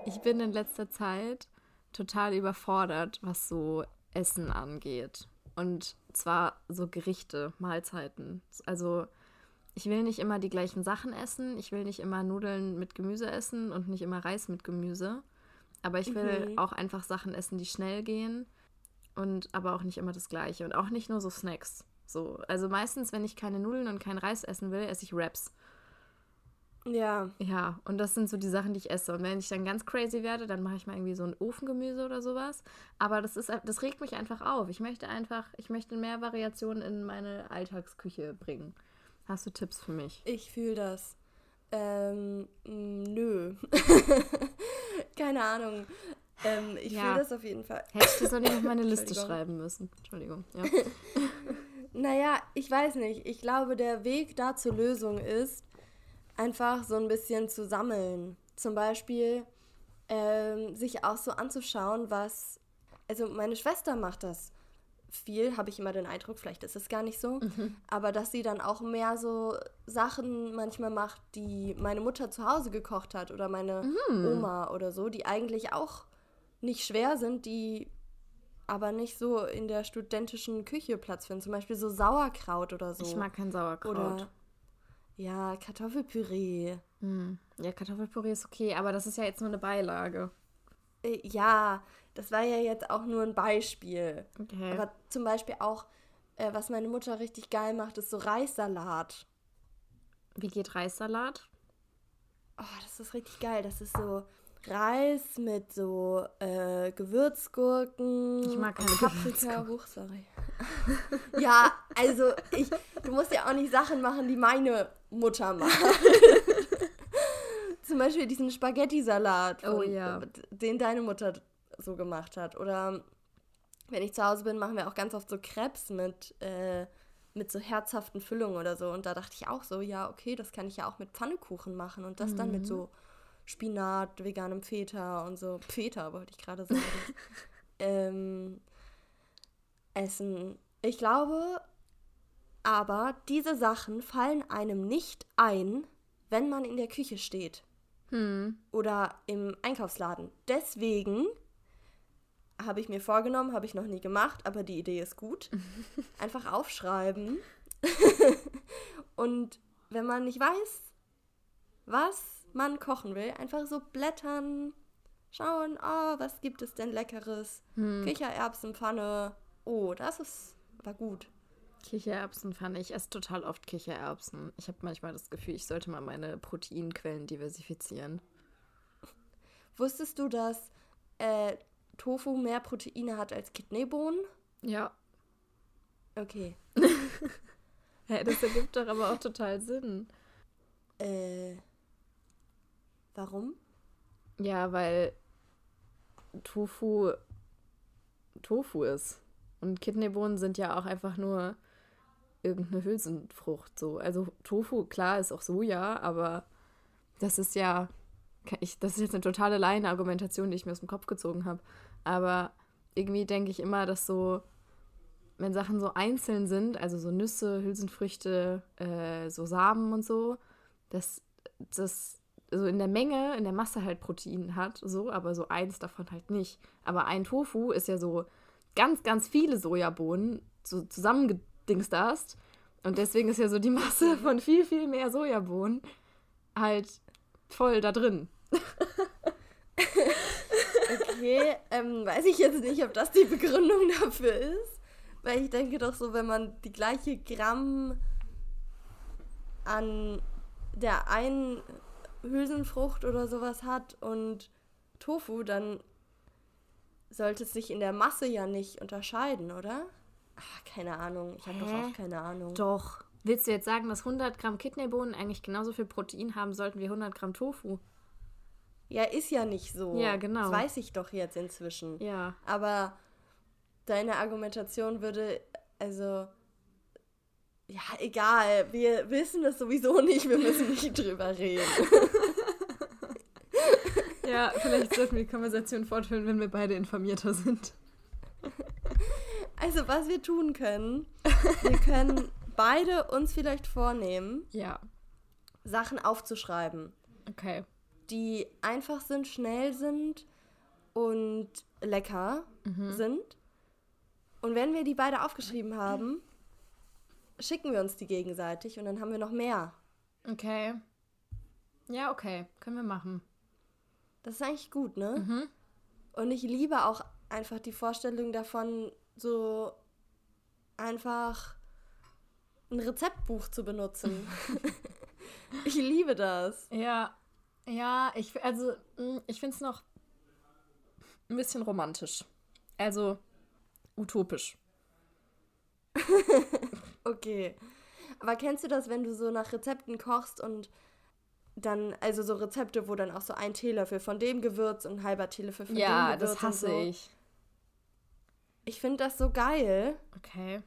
Ich bin in letzter Zeit total überfordert, was so Essen angeht. Und zwar so Gerichte, Mahlzeiten. Also ich will nicht immer die gleichen Sachen essen. Ich will nicht immer Nudeln mit Gemüse essen und nicht immer Reis mit Gemüse. Aber ich will Mhm. auch einfach Sachen essen, die schnell gehen. Und aber auch nicht immer das Gleiche. Und auch nicht nur so Snacks. So, also meistens, wenn ich keine Nudeln und keinen Reis essen will, esse ich Wraps. Ja, Ja, und das sind so die Sachen, die ich esse. Und wenn ich dann ganz crazy werde, dann mache ich mal irgendwie so ein Ofengemüse oder sowas. Aber das ist, das regt mich einfach auf. Ich möchte einfach, ich möchte mehr Variationen in meine Alltagsküche bringen. Hast du Tipps für mich? ich fühle das. Ähm, m, nö. <laughs> Keine Ahnung. Ähm, ich Ja. fühle das auf jeden Fall. Hätte ich das doch nicht auf meine <laughs> Liste schreiben müssen. Entschuldigung. Ja. <laughs> Naja, ich weiß nicht. Ich glaube, der Weg da zur Lösung ist, einfach so ein bisschen zu sammeln. Zum Beispiel ähm, sich auch so anzuschauen, was. Also, meine Schwester macht das viel, habe ich immer den Eindruck, vielleicht ist es gar nicht so, aber dass sie dann auch mehr so Sachen manchmal macht, die meine Mutter zu Hause gekocht hat oder meine Oma oder so, die eigentlich auch nicht schwer sind, die aber nicht so in der studentischen Küche Platz finden. Zum Beispiel so Sauerkraut oder so. Ich mag kein Sauerkraut. Oder ja, Kartoffelpüree. Hm. Ja, Kartoffelpüree ist okay, aber das ist ja jetzt nur eine Beilage. Äh, ja, das war ja jetzt auch nur ein Beispiel. Okay. Aber zum Beispiel auch äh, was meine Mutter richtig geil macht, ist so Reissalat. Wie geht Reissalat? Oh, das ist richtig geil. Das ist so Reis mit so äh, Gewürzgurken. Ich mag keine Paprika. Huch, sorry. <laughs> ja, also ich, du musst ja auch nicht Sachen machen, die meine Mutter macht. <laughs> Zum Beispiel diesen Spaghetti-Salat, Oh ja. den deine Mutter so gemacht hat. Oder wenn ich zu Hause bin, machen wir auch ganz oft so Crepes mit, äh, mit so herzhaften Füllungen oder so. Und da dachte ich auch so, ja, okay, das kann ich ja auch mit Pfannekuchen machen. Und das dann mit so Spinat, veganem Feta und so. Feta wollte ich gerade sagen. <laughs> ähm, essen. Ich glaube, aber diese Sachen fallen einem nicht ein, wenn man in der Küche steht Hm. oder im Einkaufsladen. Deswegen habe ich mir vorgenommen, habe ich noch nie gemacht, aber die Idee ist gut. <laughs> Einfach aufschreiben. Und wenn man nicht weiß, was man kochen will, einfach so blättern, schauen, oh, was gibt es denn leckeres? Hm. Kichererbsenpfanne. Oh, das ist war gut. Kichererbsen fand ich. Ich esse total oft Kichererbsen. Ich habe manchmal das Gefühl, ich sollte mal meine Proteinquellen diversifizieren. Wusstest du, dass äh, Tofu mehr Proteine hat als Kidneybohnen? Ja. Okay. <laughs> ja. Das ergibt doch aber auch total Sinn. Äh, warum? Ja, weil Tofu Tofu ist. Und Kidneybohnen sind ja auch einfach nur irgendeine Hülsenfrucht. So. Also Tofu, klar, ist auch Soja, aber das ist ja. Ich, das ist jetzt eine totale Laienargumentation, die ich mir aus dem Kopf gezogen habe. Aber irgendwie denke ich immer, dass so, wenn Sachen so einzeln sind, also so Nüsse, Hülsenfrüchte, äh, so Samen und so, dass das so in der Menge, in der Masse halt Protein hat, so, aber so eins davon halt nicht. Aber ein Tofu ist ja so ganz, ganz viele Sojabohnen so zusammengedingst hast. Und deswegen ist ja so die Masse von viel, viel mehr Sojabohnen halt voll da drin. <laughs> Okay, ähm, weiß ich jetzt nicht, ob das die Begründung dafür ist. Weil ich denke doch so, wenn man die gleiche Gramm an der einen Hülsenfrucht oder sowas hat und Tofu, dann sollte es sich in der Masse ja nicht unterscheiden, oder? Ach, keine Ahnung. Ich habe doch auch keine Ahnung. Doch. Willst du jetzt sagen, dass 100 Gramm Kidneybohnen eigentlich genauso viel Protein haben sollten wie 100 Gramm Tofu? Ja, ist ja nicht so. Ja, genau. Das weiß ich doch jetzt inzwischen. Ja. Aber deine Argumentation würde, also, ja, egal, wir wissen es sowieso nicht, wir müssen nicht <laughs> drüber reden. Ja, vielleicht sollten wir die Konversation fortführen, wenn wir beide informierter sind. Also, was wir tun können, wir können beide uns vielleicht vornehmen, Ja. Sachen aufzuschreiben, Okay. Die einfach sind, schnell sind und lecker sind. Und wenn wir die beide aufgeschrieben haben, schicken wir uns die gegenseitig und dann haben wir noch mehr. Okay. Ja, okay. Können wir machen. Das ist eigentlich gut, ne? Mhm. Und ich liebe auch einfach die Vorstellung davon, so einfach ein Rezeptbuch zu benutzen. <laughs> ich liebe das. Ja. Ja, ich, also, mh, ich finde es noch ein bisschen romantisch. Also, utopisch. <laughs> Okay. Aber kennst du das, wenn du so nach Rezepten kochst und dann, also so Rezepte, wo dann auch so ein Teelöffel von dem Gewürz und ein halber Teelöffel von Ja, dem Gewürz das hasse so. ich. Ich finde das so geil, Okay.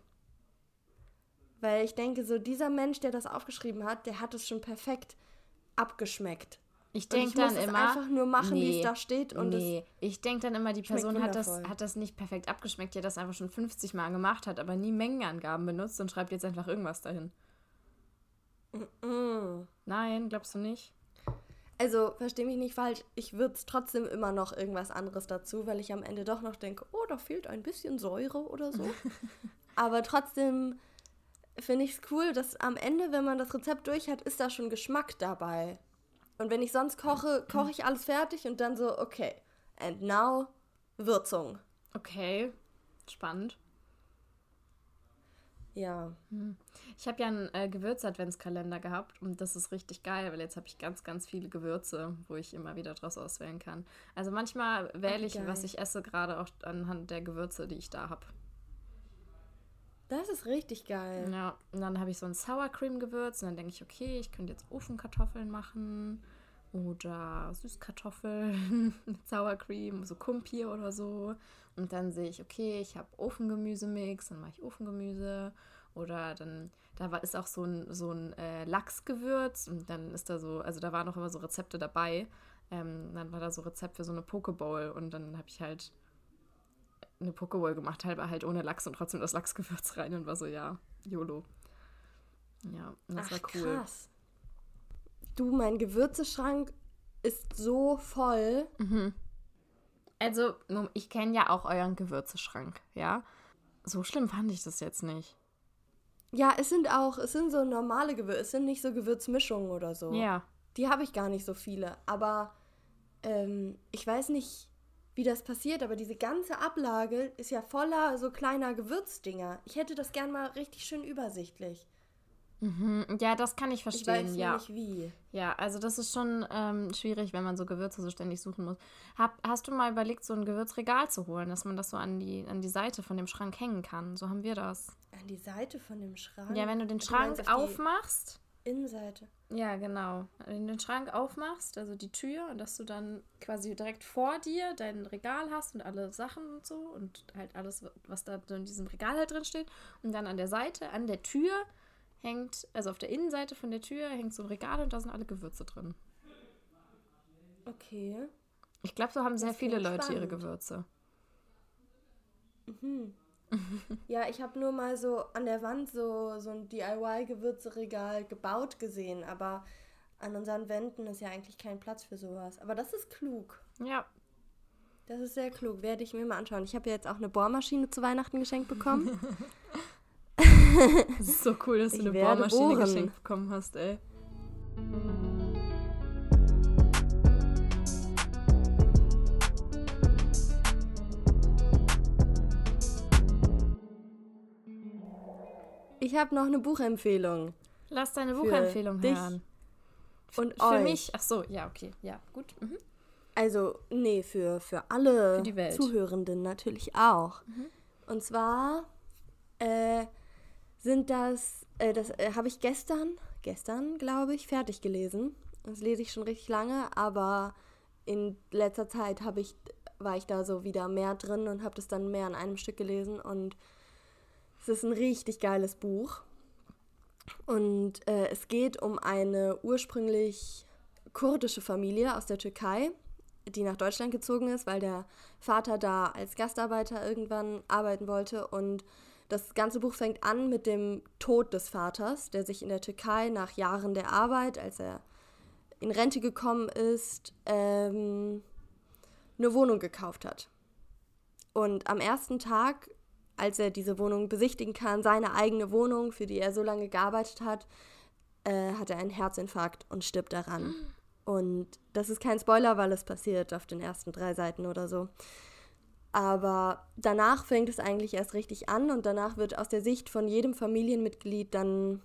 weil ich denke, so dieser Mensch, der das aufgeschrieben hat, der hat es schon perfekt abgeschmeckt. Ich denke dann muss es immer. einfach nur machen, wie Nee, es da steht und nee, ich denke dann immer, die Person hat das, hat das nicht perfekt abgeschmeckt, die hat das einfach schon 50 Mal gemacht, hat aber nie Mengenangaben benutzt und schreibt jetzt einfach irgendwas dahin. Mm. Nein, glaubst du nicht? Also, versteh mich nicht falsch, ich würze trotzdem immer noch irgendwas anderes dazu, weil ich am Ende doch noch denke, oh, da fehlt ein bisschen Säure oder so. <laughs> Aber trotzdem finde ich es cool, dass am Ende, wenn man das Rezept durch hat, ist da schon Geschmack dabei. Und wenn ich sonst koche, koche ich alles fertig und dann so, okay, and now Würzung. Okay. Spannend. Ja. Hm. Ich habe ja einen äh, Gewürz-Adventskalender gehabt und das ist richtig geil, weil jetzt habe ich ganz, ganz viele Gewürze, wo ich immer wieder draus auswählen kann. Also manchmal wähle ich, geil. was ich esse, gerade auch anhand der Gewürze, die ich da habe. Das ist richtig geil. Ja, und dann habe ich so ein Sour Cream Gewürz und dann denke ich, okay, ich könnte jetzt Ofenkartoffeln machen oder Süßkartoffeln <laughs> mit Sour Cream, so Kumpir oder so. Und dann sehe ich, okay, ich habe Ofengemüsemix, dann mache ich Ofengemüse. Oder dann, da war, ist auch so ein, so ein äh, Lachsgewürz und dann ist da so, also da waren auch immer so Rezepte dabei. Ähm, dann war da so Rezept für so eine Pokeball und dann habe ich halt eine Pokeball gemacht, halt, halt ohne Lachs und trotzdem das Lachsgewürz <laughs> rein und war so, ja, YOLO. Ja, und das Ach, war cool. krass. Du, mein Gewürzeschrank ist so voll. Mhm. Also, ich kenne ja auch euren Gewürzeschrank, ja. So schlimm fand ich das jetzt nicht. Ja, es sind auch, es sind so normale Gewürze, es sind nicht so Gewürzmischungen oder so. Ja. Die habe ich gar nicht so viele. Aber ähm, ich weiß nicht, wie das passiert, aber diese ganze Ablage ist ja voller so kleiner Gewürzdinger. Ich hätte das gern mal richtig schön übersichtlich. Mhm. Ja, das kann ich Ich verstehen, weiß ja. nicht wie. Ja, also das ist schon ähm, schwierig, wenn man so Gewürze so ständig suchen muss. Hab, hast du mal überlegt, so ein Gewürzregal zu holen, dass man das so an die, an die Seite von dem Schrank hängen kann? So haben wir das. An die Seite von dem Schrank. Ja, wenn du den Du Schrank meinst auf aufmachst. Innenseite. Ja, genau. Wenn du den Schrank aufmachst, also die Tür, und dass du dann quasi direkt vor dir dein Regal hast und alle Sachen und so und halt alles, was da so in diesem Regal halt drin steht. Und dann an der Seite, an der Tür hängt, also auf der Innenseite von der Tür hängt so ein Regal und da sind alle Gewürze drin. Okay. Ich glaube, so haben sehr viele Leute ihre. Gewürze. Ja, ich habe nur mal so an der Wand so, so ein DIY-Gewürzeregal gebaut gesehen, aber an unseren Wänden ist ja eigentlich kein Platz für sowas. Aber das ist klug. Ja, Das ist sehr klug. Werde ich mir mal anschauen. Ich habe ja jetzt auch eine Bohrmaschine zu Weihnachten geschenkt bekommen. <laughs> <laughs> das ist so cool, dass du eine Bohrmaschine bohren. geschenkt bekommen hast, ey. Ich habe noch eine Buchempfehlung. Lass deine Buchempfehlung dich hören. Und Für euch. mich, ach so, ja, okay, ja, gut. Mhm. Also, nee, für, für alle Für. Zuhörenden natürlich auch. Und zwar äh, sind das, äh, das äh, habe ich gestern, gestern glaube ich, fertig gelesen. Das lese ich schon richtig lange, aber in letzter Zeit habe ich, war ich da so wieder mehr drin und habe das dann mehr an einem Stück gelesen. Und es ist ein richtig geiles Buch. Und äh, es geht um eine ursprünglich kurdische Familie aus der Türkei, die nach Deutschland gezogen ist, weil der Vater da als Gastarbeiter irgendwann arbeiten wollte. Und das ganze Buch fängt an mit dem Tod des Vaters, der sich in der Türkei nach Jahren der Arbeit, als er in Rente gekommen ist, ähm, eine Wohnung gekauft hat. Und am ersten Tag, als er diese Wohnung besichtigen kann, seine eigene Wohnung, für die er so lange gearbeitet hat, äh, hat er einen Herzinfarkt und stirbt daran. <gasps> Und das ist kein Spoiler, weil es passiert auf den ersten drei Seiten oder so. Aber danach fängt es eigentlich erst richtig an und danach wird aus der Sicht von jedem Familienmitglied dann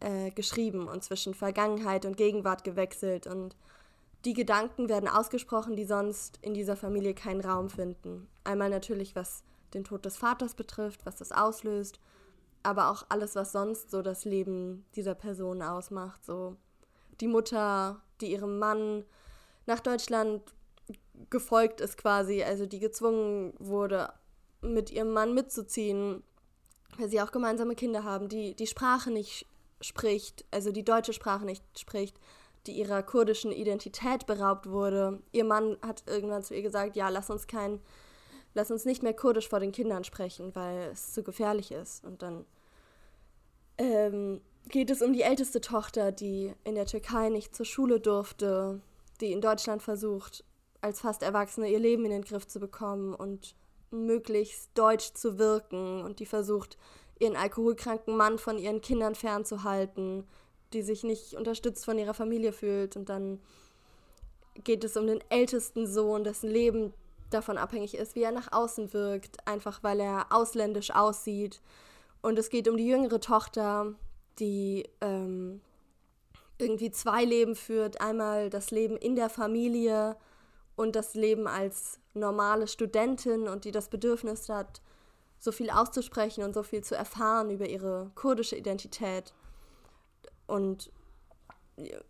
äh, geschrieben und zwischen Vergangenheit und Gegenwart gewechselt und die Gedanken werden ausgesprochen, die sonst in dieser Familie keinen Raum finden. Einmal natürlich, was den Tod des Vaters betrifft, was das auslöst, aber auch alles, was sonst so das Leben dieser Person ausmacht. So die Mutter, die ihrem Mann nach Deutschland gefolgt ist quasi, also die gezwungen wurde, mit ihrem Mann mitzuziehen, weil sie auch gemeinsame Kinder haben, die die Sprache nicht spricht, also die deutsche Sprache nicht spricht, die ihrer kurdischen Identität beraubt wurde. Ihr Mann hat irgendwann zu ihr gesagt, ja, lass uns kein, lass uns nicht mehr kurdisch vor den Kindern sprechen, weil es zu gefährlich ist. Und dann ähm, geht es um die älteste Tochter, die in der Türkei nicht zur Schule durfte, die in Deutschland versucht, als fast Erwachsene ihr Leben in den Griff zu bekommen und möglichst deutsch zu wirken und die versucht, ihren alkoholkranken Mann von ihren Kindern fernzuhalten, die sich nicht unterstützt von ihrer Familie fühlt. Und dann geht es um den ältesten Sohn, dessen Leben davon abhängig ist, wie er nach außen wirkt, einfach weil er ausländisch aussieht. Und es geht um die jüngere Tochter, die ähm, irgendwie zwei Leben führt. Einmal das Leben in der Familie und das Leben als normale Studentin und die das Bedürfnis hat, so viel auszusprechen und so viel zu erfahren über ihre kurdische Identität. Und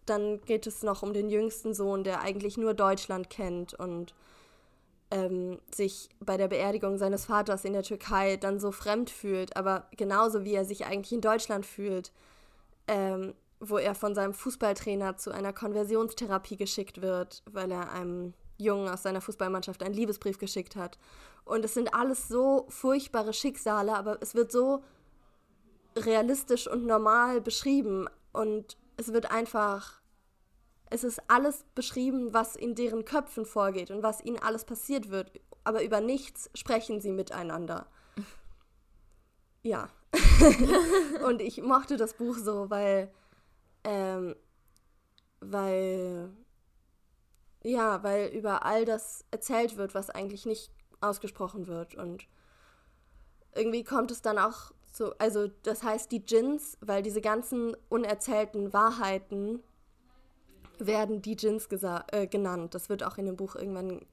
dann geht es noch um den jüngsten Sohn, der eigentlich nur Deutschland kennt und ähm, sich bei der Beerdigung seines Vaters in der Türkei dann so fremd fühlt, aber genauso wie er sich eigentlich in Deutschland fühlt, ähm, wo er von seinem Fußballtrainer zu einer Konversionstherapie geschickt wird, weil er einem Jungen aus seiner Fußballmannschaft einen Liebesbrief geschickt hat. Und es sind alles so furchtbare Schicksale, aber es wird so realistisch und normal beschrieben und es wird einfach, es ist alles beschrieben, was in deren Köpfen vorgeht und was ihnen alles passiert wird, aber über nichts sprechen sie miteinander. <laughs> Ja. <laughs> und ich mochte das Buch so, weil, ähm, weil, ja, weil über all das erzählt wird, was eigentlich nicht ausgesprochen wird und irgendwie kommt es dann auch so, also das heißt die Djinns, weil diese ganzen unerzählten Wahrheiten werden die Djinns äh, genannt. Das wird auch in dem Buch irgendwann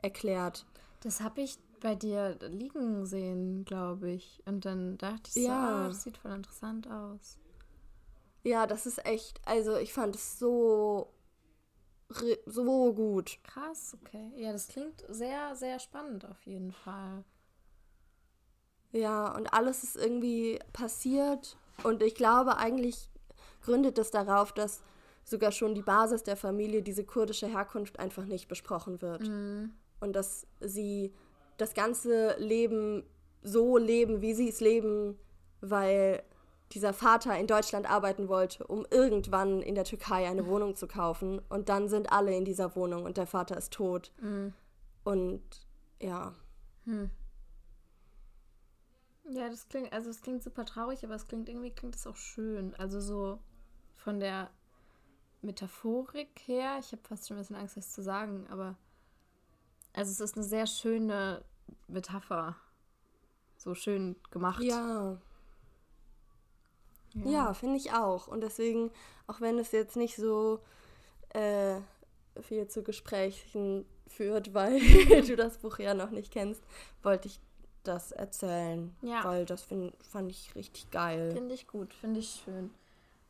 erklärt. Das habe ich bei dir liegen sehen, glaube ich. Und dann dachte ich ja. so, oh, das sieht voll interessant aus. Ja, das ist echt, also ich fand es so, so gut. Krass, okay. Ja, das klingt sehr, sehr spannend auf jeden Fall. Ja, und alles ist irgendwie passiert. Und ich glaube, eigentlich gründet es darauf, dass sogar schon die Basis der Familie, diese kurdische Herkunft, einfach nicht besprochen wird. Mhm. Und dass sie das ganze Leben so leben, wie sie es leben, weil dieser Vater in Deutschland arbeiten wollte, um irgendwann in der Türkei eine Wohnung zu kaufen. Und dann sind alle in dieser Wohnung und der Vater ist tot. Mhm. Und ja. Hm. Ja, das klingt, also es klingt super traurig, aber es klingt irgendwie klingt es auch schön. Also so von der Metaphorik her, ich habe fast schon ein bisschen Angst, das zu sagen, aber also es ist eine sehr schöne Metapher. So schön gemacht. Ja. Ja, ja finde ich auch. Und deswegen, auch wenn es jetzt nicht so äh, viel zu Gesprächen führt, <laughs> weil du das Buch ja noch nicht kennst, wollte ich das erzählen. Ja. Weil das find, fand ich richtig geil. Finde ich gut, finde ich schön.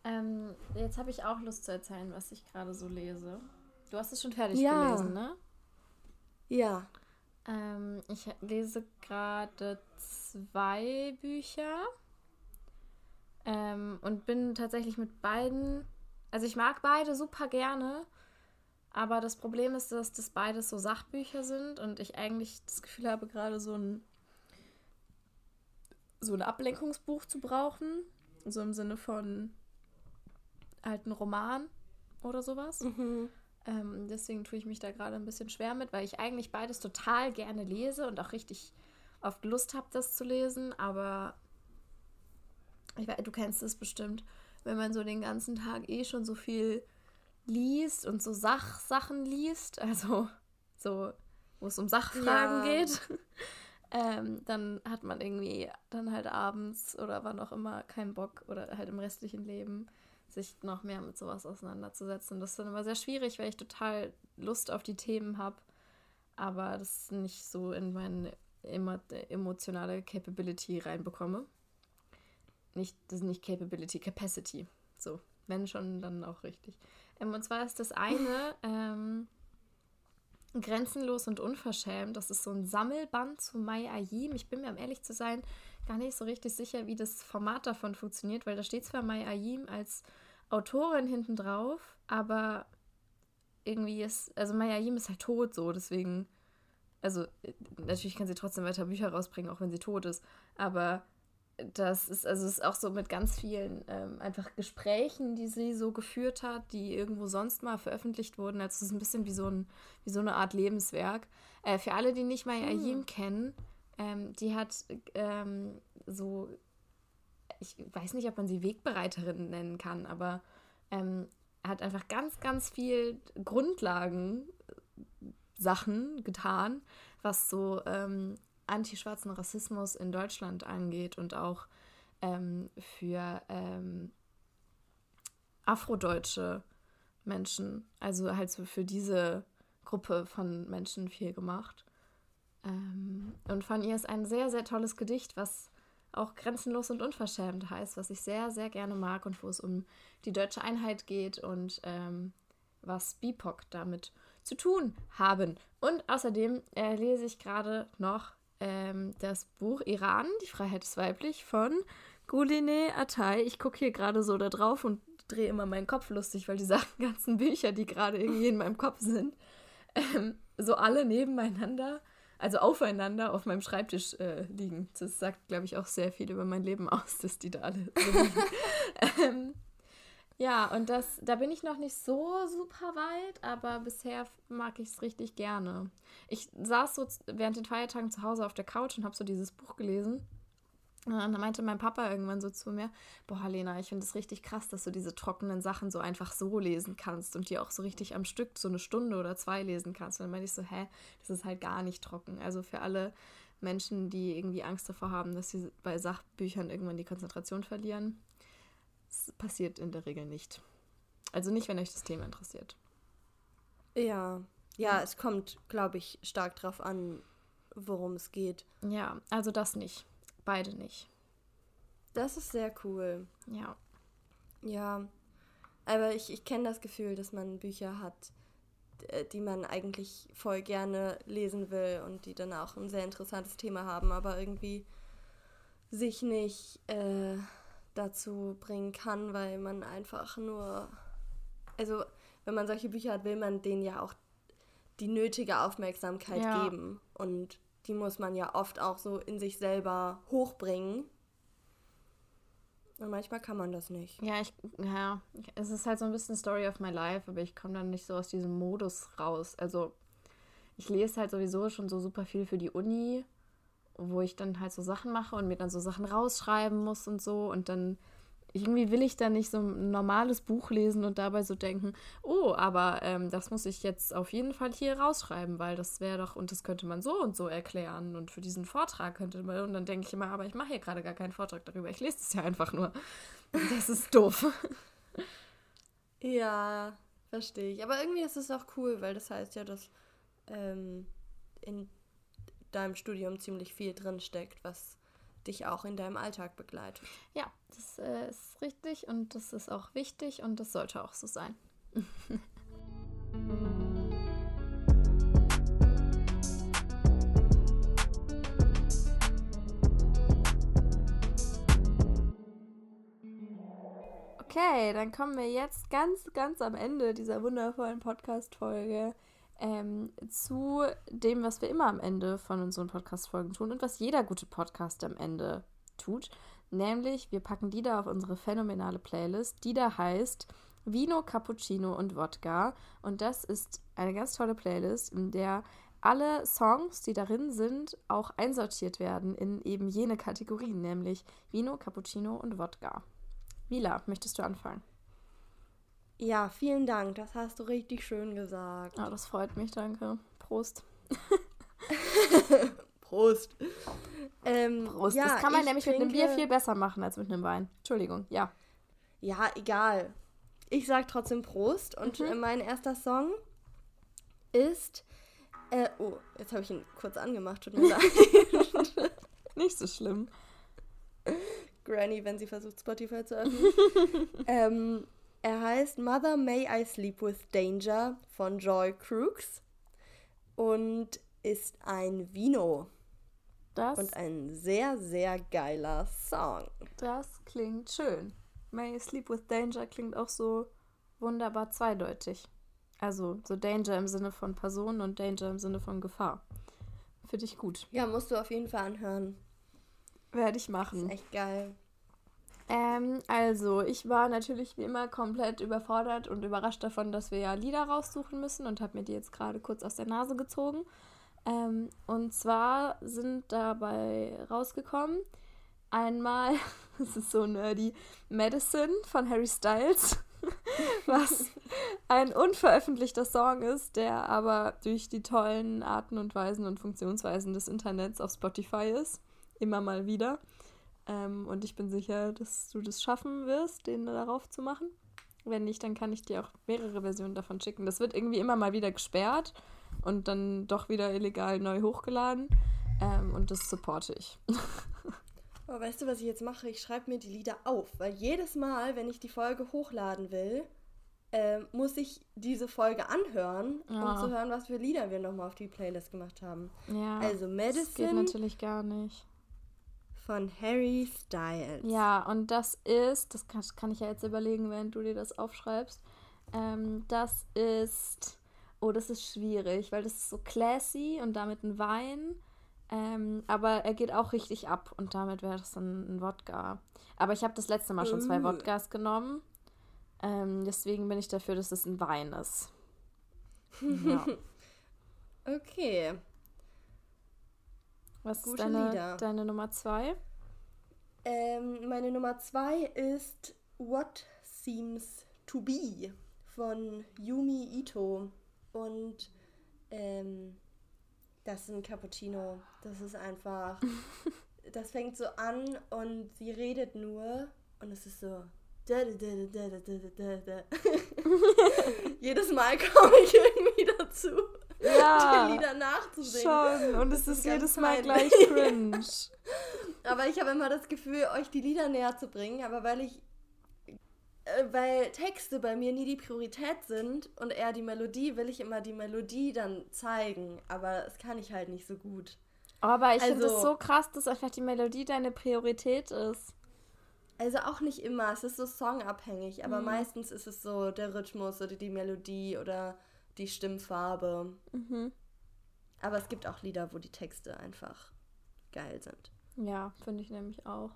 Ähm, jetzt habe ich auch Lust zu erzählen, was ich gerade so lese. Du hast es schon fertig ja. gelesen, ne? Ja. Ähm, ich lese gerade zwei Bücher ähm, und bin tatsächlich mit beiden, also ich mag beide super gerne, aber das Problem ist, dass das beides so Sachbücher sind und ich eigentlich das Gefühl habe, gerade so ein so ein Ablenkungsbuch zu brauchen. So im Sinne von alten Roman oder sowas. Mhm. Ähm, deswegen tue ich mich da gerade ein bisschen schwer mit, weil ich eigentlich beides total gerne lese und auch richtig oft Lust habe, das zu lesen. Aber ich weiß, du kennst es bestimmt, wenn man so den ganzen Tag eh schon so viel liest und so Sachsachen liest, also <laughs> so, wo es um Sachfragen ja. geht <laughs> ähm, dann hat man irgendwie dann halt abends oder wann auch immer keinen Bock oder halt im restlichen Leben sich noch mehr mit sowas auseinanderzusetzen. Das ist dann immer sehr schwierig, weil ich total Lust auf die Themen habe, aber das nicht so in meine emotionale Capability reinbekomme. Nicht, das ist nicht Capability, Capacity. So, wenn schon, dann auch richtig. Ähm, und zwar ist das eine, <laughs> ähm, Grenzenlos und unverschämt. Das ist so ein Sammelband zu Mai Ayim. Ich bin mir, um ehrlich zu sein, gar nicht so richtig sicher, wie das Format davon funktioniert, weil da steht zwar Mai Ayim als Autorin hinten drauf, aber irgendwie ist, also Mai Ayim ist halt tot so, deswegen, also natürlich kann sie trotzdem weiter Bücher rausbringen, auch wenn sie tot ist, aber das ist, also ist auch so mit ganz vielen ähm, einfach Gesprächen, die sie so geführt hat, die irgendwo sonst mal veröffentlicht wurden. Also es ist ein bisschen wie so, ein, wie so eine Art Lebenswerk. Äh, für alle, die nicht Maya hm. Ayim kennen, ähm, die hat ähm, so, ich weiß nicht, ob man sie Wegbereiterin nennen kann, aber ähm, hat einfach ganz, ganz viel Grundlagen Sachen getan, was so ähm, antischwarzen Rassismus in Deutschland angeht und auch ähm, für ähm, afrodeutsche Menschen, also halt so für diese Gruppe von Menschen viel gemacht. Ähm, und von ihr ist ein sehr, sehr tolles Gedicht, was auch grenzenlos und unverschämt heißt, was ich sehr, sehr gerne mag und wo es um die deutsche Einheit geht und ähm, was BIPOC damit zu tun haben. Und außerdem äh, lese ich gerade noch ähm, das Buch Iran, die Freiheit ist weiblich von Gulene Atay. Ich gucke hier gerade so da drauf und drehe immer meinen Kopf lustig, weil diese <laughs> ganzen Bücher, die gerade irgendwie in meinem Kopf sind, ähm, so alle nebeneinander also aufeinander auf meinem Schreibtisch äh, liegen. Das sagt, glaube ich, auch sehr viel über mein Leben aus, dass die da alle so liegen. <laughs> ähm, ja, und das, da bin ich noch nicht so super weit, aber bisher mag ich es richtig gerne. Ich saß so während den Feiertagen zu Hause auf der Couch und habe so dieses Buch gelesen und dann meinte mein Papa irgendwann so zu mir, boah, Lena, ich finde es richtig krass, dass du diese trockenen Sachen so einfach so lesen kannst und die auch so richtig am Stück so eine Stunde oder zwei lesen kannst. Und dann meinte ich so, hä, das ist halt gar nicht trocken. Also für alle Menschen, die irgendwie Angst davor haben, dass sie bei Sachbüchern irgendwann die Konzentration verlieren, das passiert in der Regel nicht. Also nicht, wenn euch das Thema interessiert. Ja, ja, es kommt, glaube ich, stark drauf an, worum es geht. Ja, also das nicht. Beide nicht. Das ist sehr cool. Ja. Ja. Aber ich, ich kenne das Gefühl, dass man Bücher hat, äh, die man eigentlich voll gerne lesen will und die dann auch ein sehr interessantes Thema haben, aber irgendwie sich nicht äh, dazu bringen kann, weil man einfach nur. Also, wenn man solche Bücher hat, will man denen ja auch die nötige Aufmerksamkeit ja. geben. Und die muss man ja oft auch so in sich selber hochbringen. Und manchmal kann man das nicht. Ja, ich, ja, es ist halt so ein bisschen Story of my life, aber ich komme dann nicht so aus diesem Modus raus. Also, ich lese halt sowieso schon so super viel für die Uni, wo ich dann halt so Sachen mache und mir dann so Sachen rausschreiben muss und so. Und dann irgendwie will ich da nicht so ein normales Buch lesen und dabei so denken, oh, aber ähm, das muss ich jetzt auf jeden Fall hier rausschreiben, weil das wäre doch, und das könnte man so und so erklären und für diesen Vortrag könnte man, und dann denke ich immer, aber ich mache hier gerade gar keinen Vortrag darüber, ich lese es ja einfach nur. <laughs> Das ist doof. <laughs> Ja, verstehe ich. Aber irgendwie ist es auch cool, weil das heißt ja, dass ähm, in deinem Studium ziemlich viel drin steckt, was dich auch in deinem Alltag begleitet. Ja, das äh, ist richtig und das ist auch wichtig und das sollte auch so sein. <laughs> Okay, dann kommen wir jetzt ganz, ganz am Ende dieser wundervollen Podcast-Folge ähm, zu dem, was wir immer am Ende von unseren Podcast-Folgen tun und was jeder gute Podcast am Ende tut. Nämlich, wir packen die da auf unsere phänomenale Playlist, die da heißt Vino, Cappuccino und Wodka. Und das ist eine ganz tolle Playlist, in der alle Songs, die darin sind, auch einsortiert werden in eben jene Kategorien, nämlich Vino, Cappuccino und Wodka. Mila, möchtest du anfangen? Ja, vielen Dank. Das hast du richtig schön gesagt. Ja, das freut mich, danke. Prost. <laughs> Prost. Ähm, Prost. Ja, das kann man nämlich trinke... mit einem Bier viel besser machen als mit einem Wein. Entschuldigung, ja. Ja, egal. Ich sag trotzdem Prost. Und mhm. mein erster Song ist. Äh, oh, jetzt habe ich ihn kurz angemacht, tut mir <laughs> leid. Nicht so schlimm. Granny, wenn sie versucht, Spotify zu öffnen. <laughs> ähm, er heißt Mother May I Sleep with Danger von Joy Crooks und ist ein Vino. Das und ein sehr, sehr geiler Song. Das klingt schön. May I Sleep with Danger klingt auch so wunderbar zweideutig. Also so Danger im Sinne von Person und Danger im Sinne von Gefahr. Finde ich gut. Ja, musst du auf jeden Fall anhören. Werde ich machen. Das ist echt geil. Ähm, also, ich war natürlich wie immer komplett überfordert und überrascht davon, dass wir ja Lieder raussuchen müssen und habe mir die jetzt gerade kurz aus der Nase gezogen. Ähm, und zwar sind dabei rausgekommen einmal, <laughs> das ist so nerdy, Medicine von Harry Styles, <laughs> was ein unveröffentlichter Song ist, der aber durch die tollen Arten und Weisen und Funktionsweisen des Internets auf Spotify ist. Immer mal wieder. Ähm, und ich bin sicher, dass du das schaffen wirst, den darauf zu machen. Wenn nicht, dann kann ich dir auch mehrere Versionen davon schicken. Das wird irgendwie immer mal wieder gesperrt und dann doch wieder illegal neu hochgeladen. Ähm, und das supporte ich. Oh, weißt du, was ich jetzt mache? Ich schreibe mir die Lieder auf, weil jedes Mal, wenn ich die Folge hochladen will, äh, muss ich diese Folge anhören, ja. um zu hören, was für Lieder wir nochmal auf die Playlist gemacht haben. Ja, also Medicine. Das geht natürlich gar nicht. Von Harry Styles. Ja, und das ist, das kann, kann ich ja jetzt überlegen, während du dir das aufschreibst. Ähm, das ist, oh, das ist schwierig, weil das ist so classy und damit ein Wein. Ähm, aber er geht auch richtig ab und damit wäre das dann ein Wodka. Aber ich habe das letzte Mal schon zwei mm. Wodkas genommen. Ähm, deswegen bin ich dafür, dass es ein Wein ist. <laughs> Ja. okay. Was Gute ist deine, deine Nummer zwei? Ähm, meine Nummer zwei ist What Seems to Be von Yumi Ito. Und ähm, das ist ein Cappuccino. Das ist einfach. <laughs> das fängt so an und sie redet nur und es ist so. Jedes Mal <laughs> komme ich irgendwie dazu, ja, <laughs> die Lieder nachzusingen. Schon, und es ist, ist jedes Mal gleich cringe. <laughs> aber ich habe immer das Gefühl, euch die Lieder näher zu bringen, aber weil ich äh, weil Texte bei mir nie die Priorität sind und eher die Melodie, will ich immer die Melodie dann zeigen, aber das kann ich halt nicht so gut. Aber ich also, finde es so krass, dass einfach die Melodie deine Priorität ist. Also auch nicht immer, es ist so songabhängig, aber mhm. meistens ist es so der Rhythmus oder die Melodie oder die Stimmfarbe. Mhm. Aber es gibt auch Lieder, wo die Texte einfach geil sind. Ja, finde ich nämlich auch.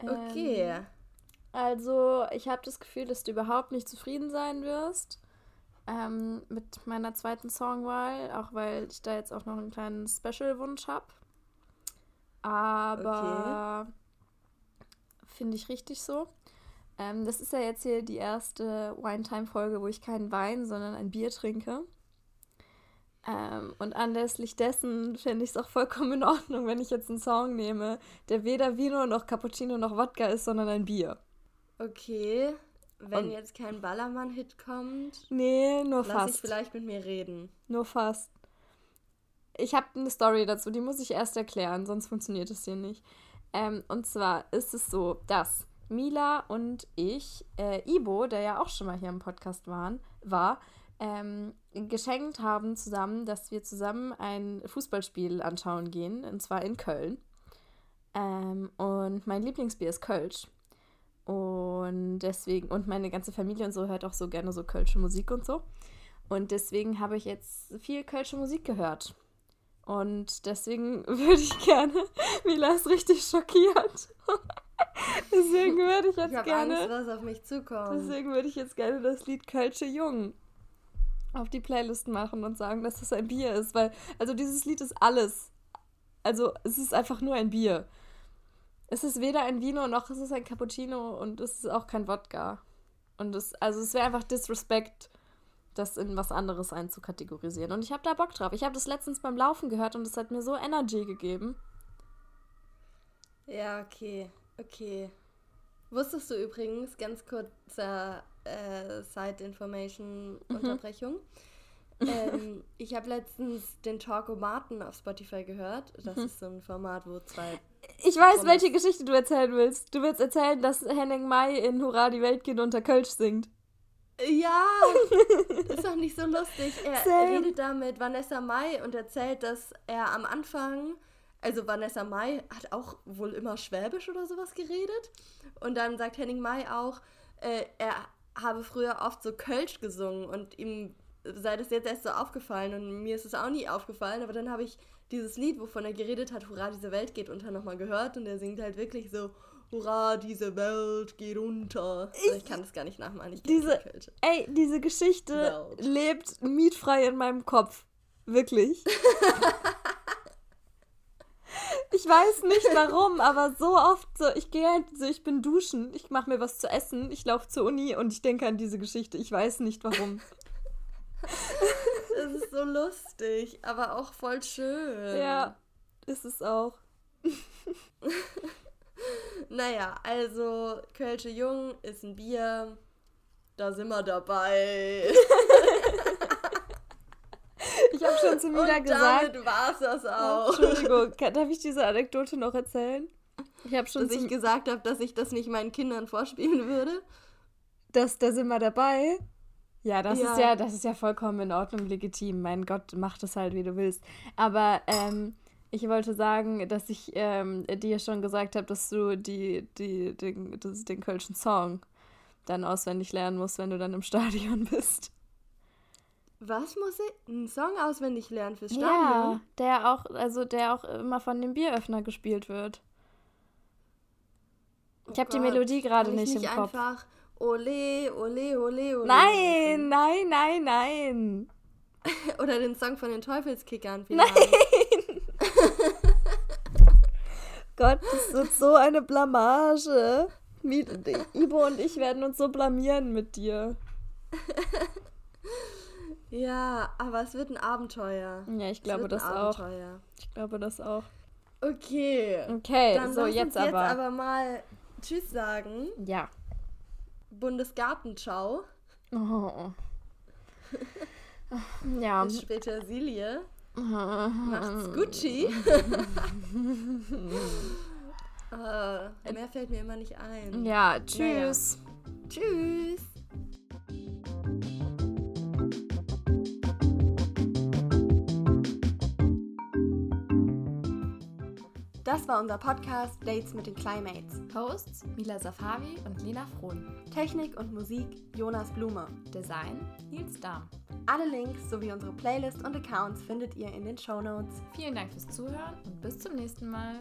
Okay. Ähm, also, ich habe das Gefühl, dass du überhaupt nicht zufrieden sein wirst ähm, mit meiner zweiten Songwahl, auch weil ich da jetzt auch noch einen kleinen Special-Wunsch habe. Aber okay. finde ich richtig so. Ähm, das ist ja jetzt hier die erste Wine-Time-Folge, wo ich keinen Wein, sondern ein Bier trinke. Ähm, und anlässlich dessen finde ich es auch vollkommen in Ordnung, wenn ich jetzt einen Song nehme, der weder Vino noch Cappuccino noch Wodka ist, sondern ein Bier. Okay. Wenn Und jetzt kein Ballermann-Hit kommt. Nee, nur lass fast. Lass ich vielleicht mit mir reden. Nur fast. Ich habe eine Story dazu, die muss ich erst erklären, sonst funktioniert es hier nicht. Ähm, und zwar ist es so, dass Mila und ich, äh, Ibo, der ja auch schon mal hier im Podcast waren, war, ähm, geschenkt haben zusammen, dass wir zusammen ein Fußballspiel anschauen gehen, und zwar in Köln. Ähm, und mein Lieblingsbier ist Kölsch. Und deswegen, und meine ganze Familie und so hört auch so gerne so kölsche Musik und so. Und deswegen habe ich jetzt viel kölsche Musik gehört. Und deswegen <laughs> würde ich gerne, <laughs> Mila ist richtig schockiert. <laughs> <laughs> deswegen würde ich jetzt ich gerne. Angst, was auf mich zukommt. Deswegen würde ich jetzt gerne das Lied Kölsche Jung auf die Playlist machen und sagen, dass das ein Bier ist. Weil, also dieses Lied ist alles. Also es ist einfach nur ein Bier. Es ist weder ein Vino noch es ist ein Cappuccino und es ist auch kein Wodka. Und es, also es wäre einfach Disrespect, das in was anderes einzukategorisieren. Und ich habe da Bock drauf. Ich habe das letztens beim Laufen gehört und es hat mir so Energy gegeben. Ja, okay. Okay. Wusstest du übrigens, ganz kurzer äh, Side-Information-Unterbrechung, mhm. ähm, <laughs> ich habe letztens den Talkomaten auf Spotify gehört. Das mhm. ist so ein Format, wo zwei ich weiß, Pommes. welche Geschichte du erzählen willst. Du willst erzählen, dass Henning Mai in Hurra, die Welt geht unter Kölsch singt. Ja, <laughs> ist doch nicht so lustig. Er Same. redet da mit Vanessa Mai und erzählt, dass er am Anfang, also Vanessa Mai hat auch wohl immer Schwäbisch oder sowas geredet. Und dann sagt Henning Mai auch, äh, er habe früher oft so Kölsch gesungen und ihm sei das jetzt erst so aufgefallen und mir ist es auch nie aufgefallen, aber dann habe ich dieses Lied, wovon er geredet hat, Hurra, diese Welt geht unter, nochmal gehört und er singt halt wirklich so, Hurra, diese Welt geht unter. Ich, also ich kann das gar nicht nachmachen. Ich diese, ey, diese Geschichte Welt. lebt mietfrei in meinem Kopf. Wirklich. <laughs> ich weiß nicht warum, aber so oft so, ich gehe halt so, ich bin duschen, ich mache mir was zu essen, ich laufe zur Uni und ich denke an diese Geschichte. Ich weiß nicht warum. Das ist so lustig, aber auch voll schön. Ja, ist es auch. <laughs> Naja, also Kölsche Jung ist ein Bier. Da sind wir dabei. <laughs> Ich habe schon zu Mila Und gesagt. damit war's das auch. Entschuldigung, kann, darf ich diese Anekdote noch erzählen? Ich habe schon Dass ich gesagt habe, dass ich das nicht meinen Kindern vorspielen würde. dass da sind wir dabei. Ja, das Ja. ist ja, das ist ja vollkommen in Ordnung, legitim. Mein Gott, mach das halt, wie du willst. Aber ähm, ich wollte sagen, dass ich ähm, dir schon gesagt habe, dass du die, die, den, das, den Kölschen Song dann auswendig lernen musst, wenn du dann im Stadion <laughs> bist. Was muss ich? Einen Song auswendig lernen fürs Ja, Stadion? der auch, also der auch immer von dem Bieröffner gespielt wird. Ich habe die Oh Melodie gerade ich nicht im Kopf. einfach Ole, ole, ole, ole. Nein, nein, nein, nein. <laughs> Oder den Song von den Teufelskickern <laughs> Nein. vielleicht. Gott, das wird so eine Blamage. Ibo und ich werden uns so blamieren mit dir. <laughs> Ja, aber es wird ein Abenteuer. Ja, ich glaube das auch. Abenteuer. Ich glaube das auch. Okay. Okay, Dann so jetzt uns jetzt aber. aber mal Tschüss sagen. Ja. Bundesgartenschau. Oh. Ja. Bis später, Silje. Macht's Gucci. <laughs> äh, mehr fällt mir immer nicht ein. Ja, tschüss. Tschüss. Das war unser Podcast Dates mit den Climates. Hosts Mila Safavi und Lena Frohn. Technik und Musik Jonas Blume. Design Nils Dahm. Alle Links sowie unsere Playlist und Accounts findet ihr in den Show Notes. Vielen Dank fürs Zuhören und bis zum nächsten Mal.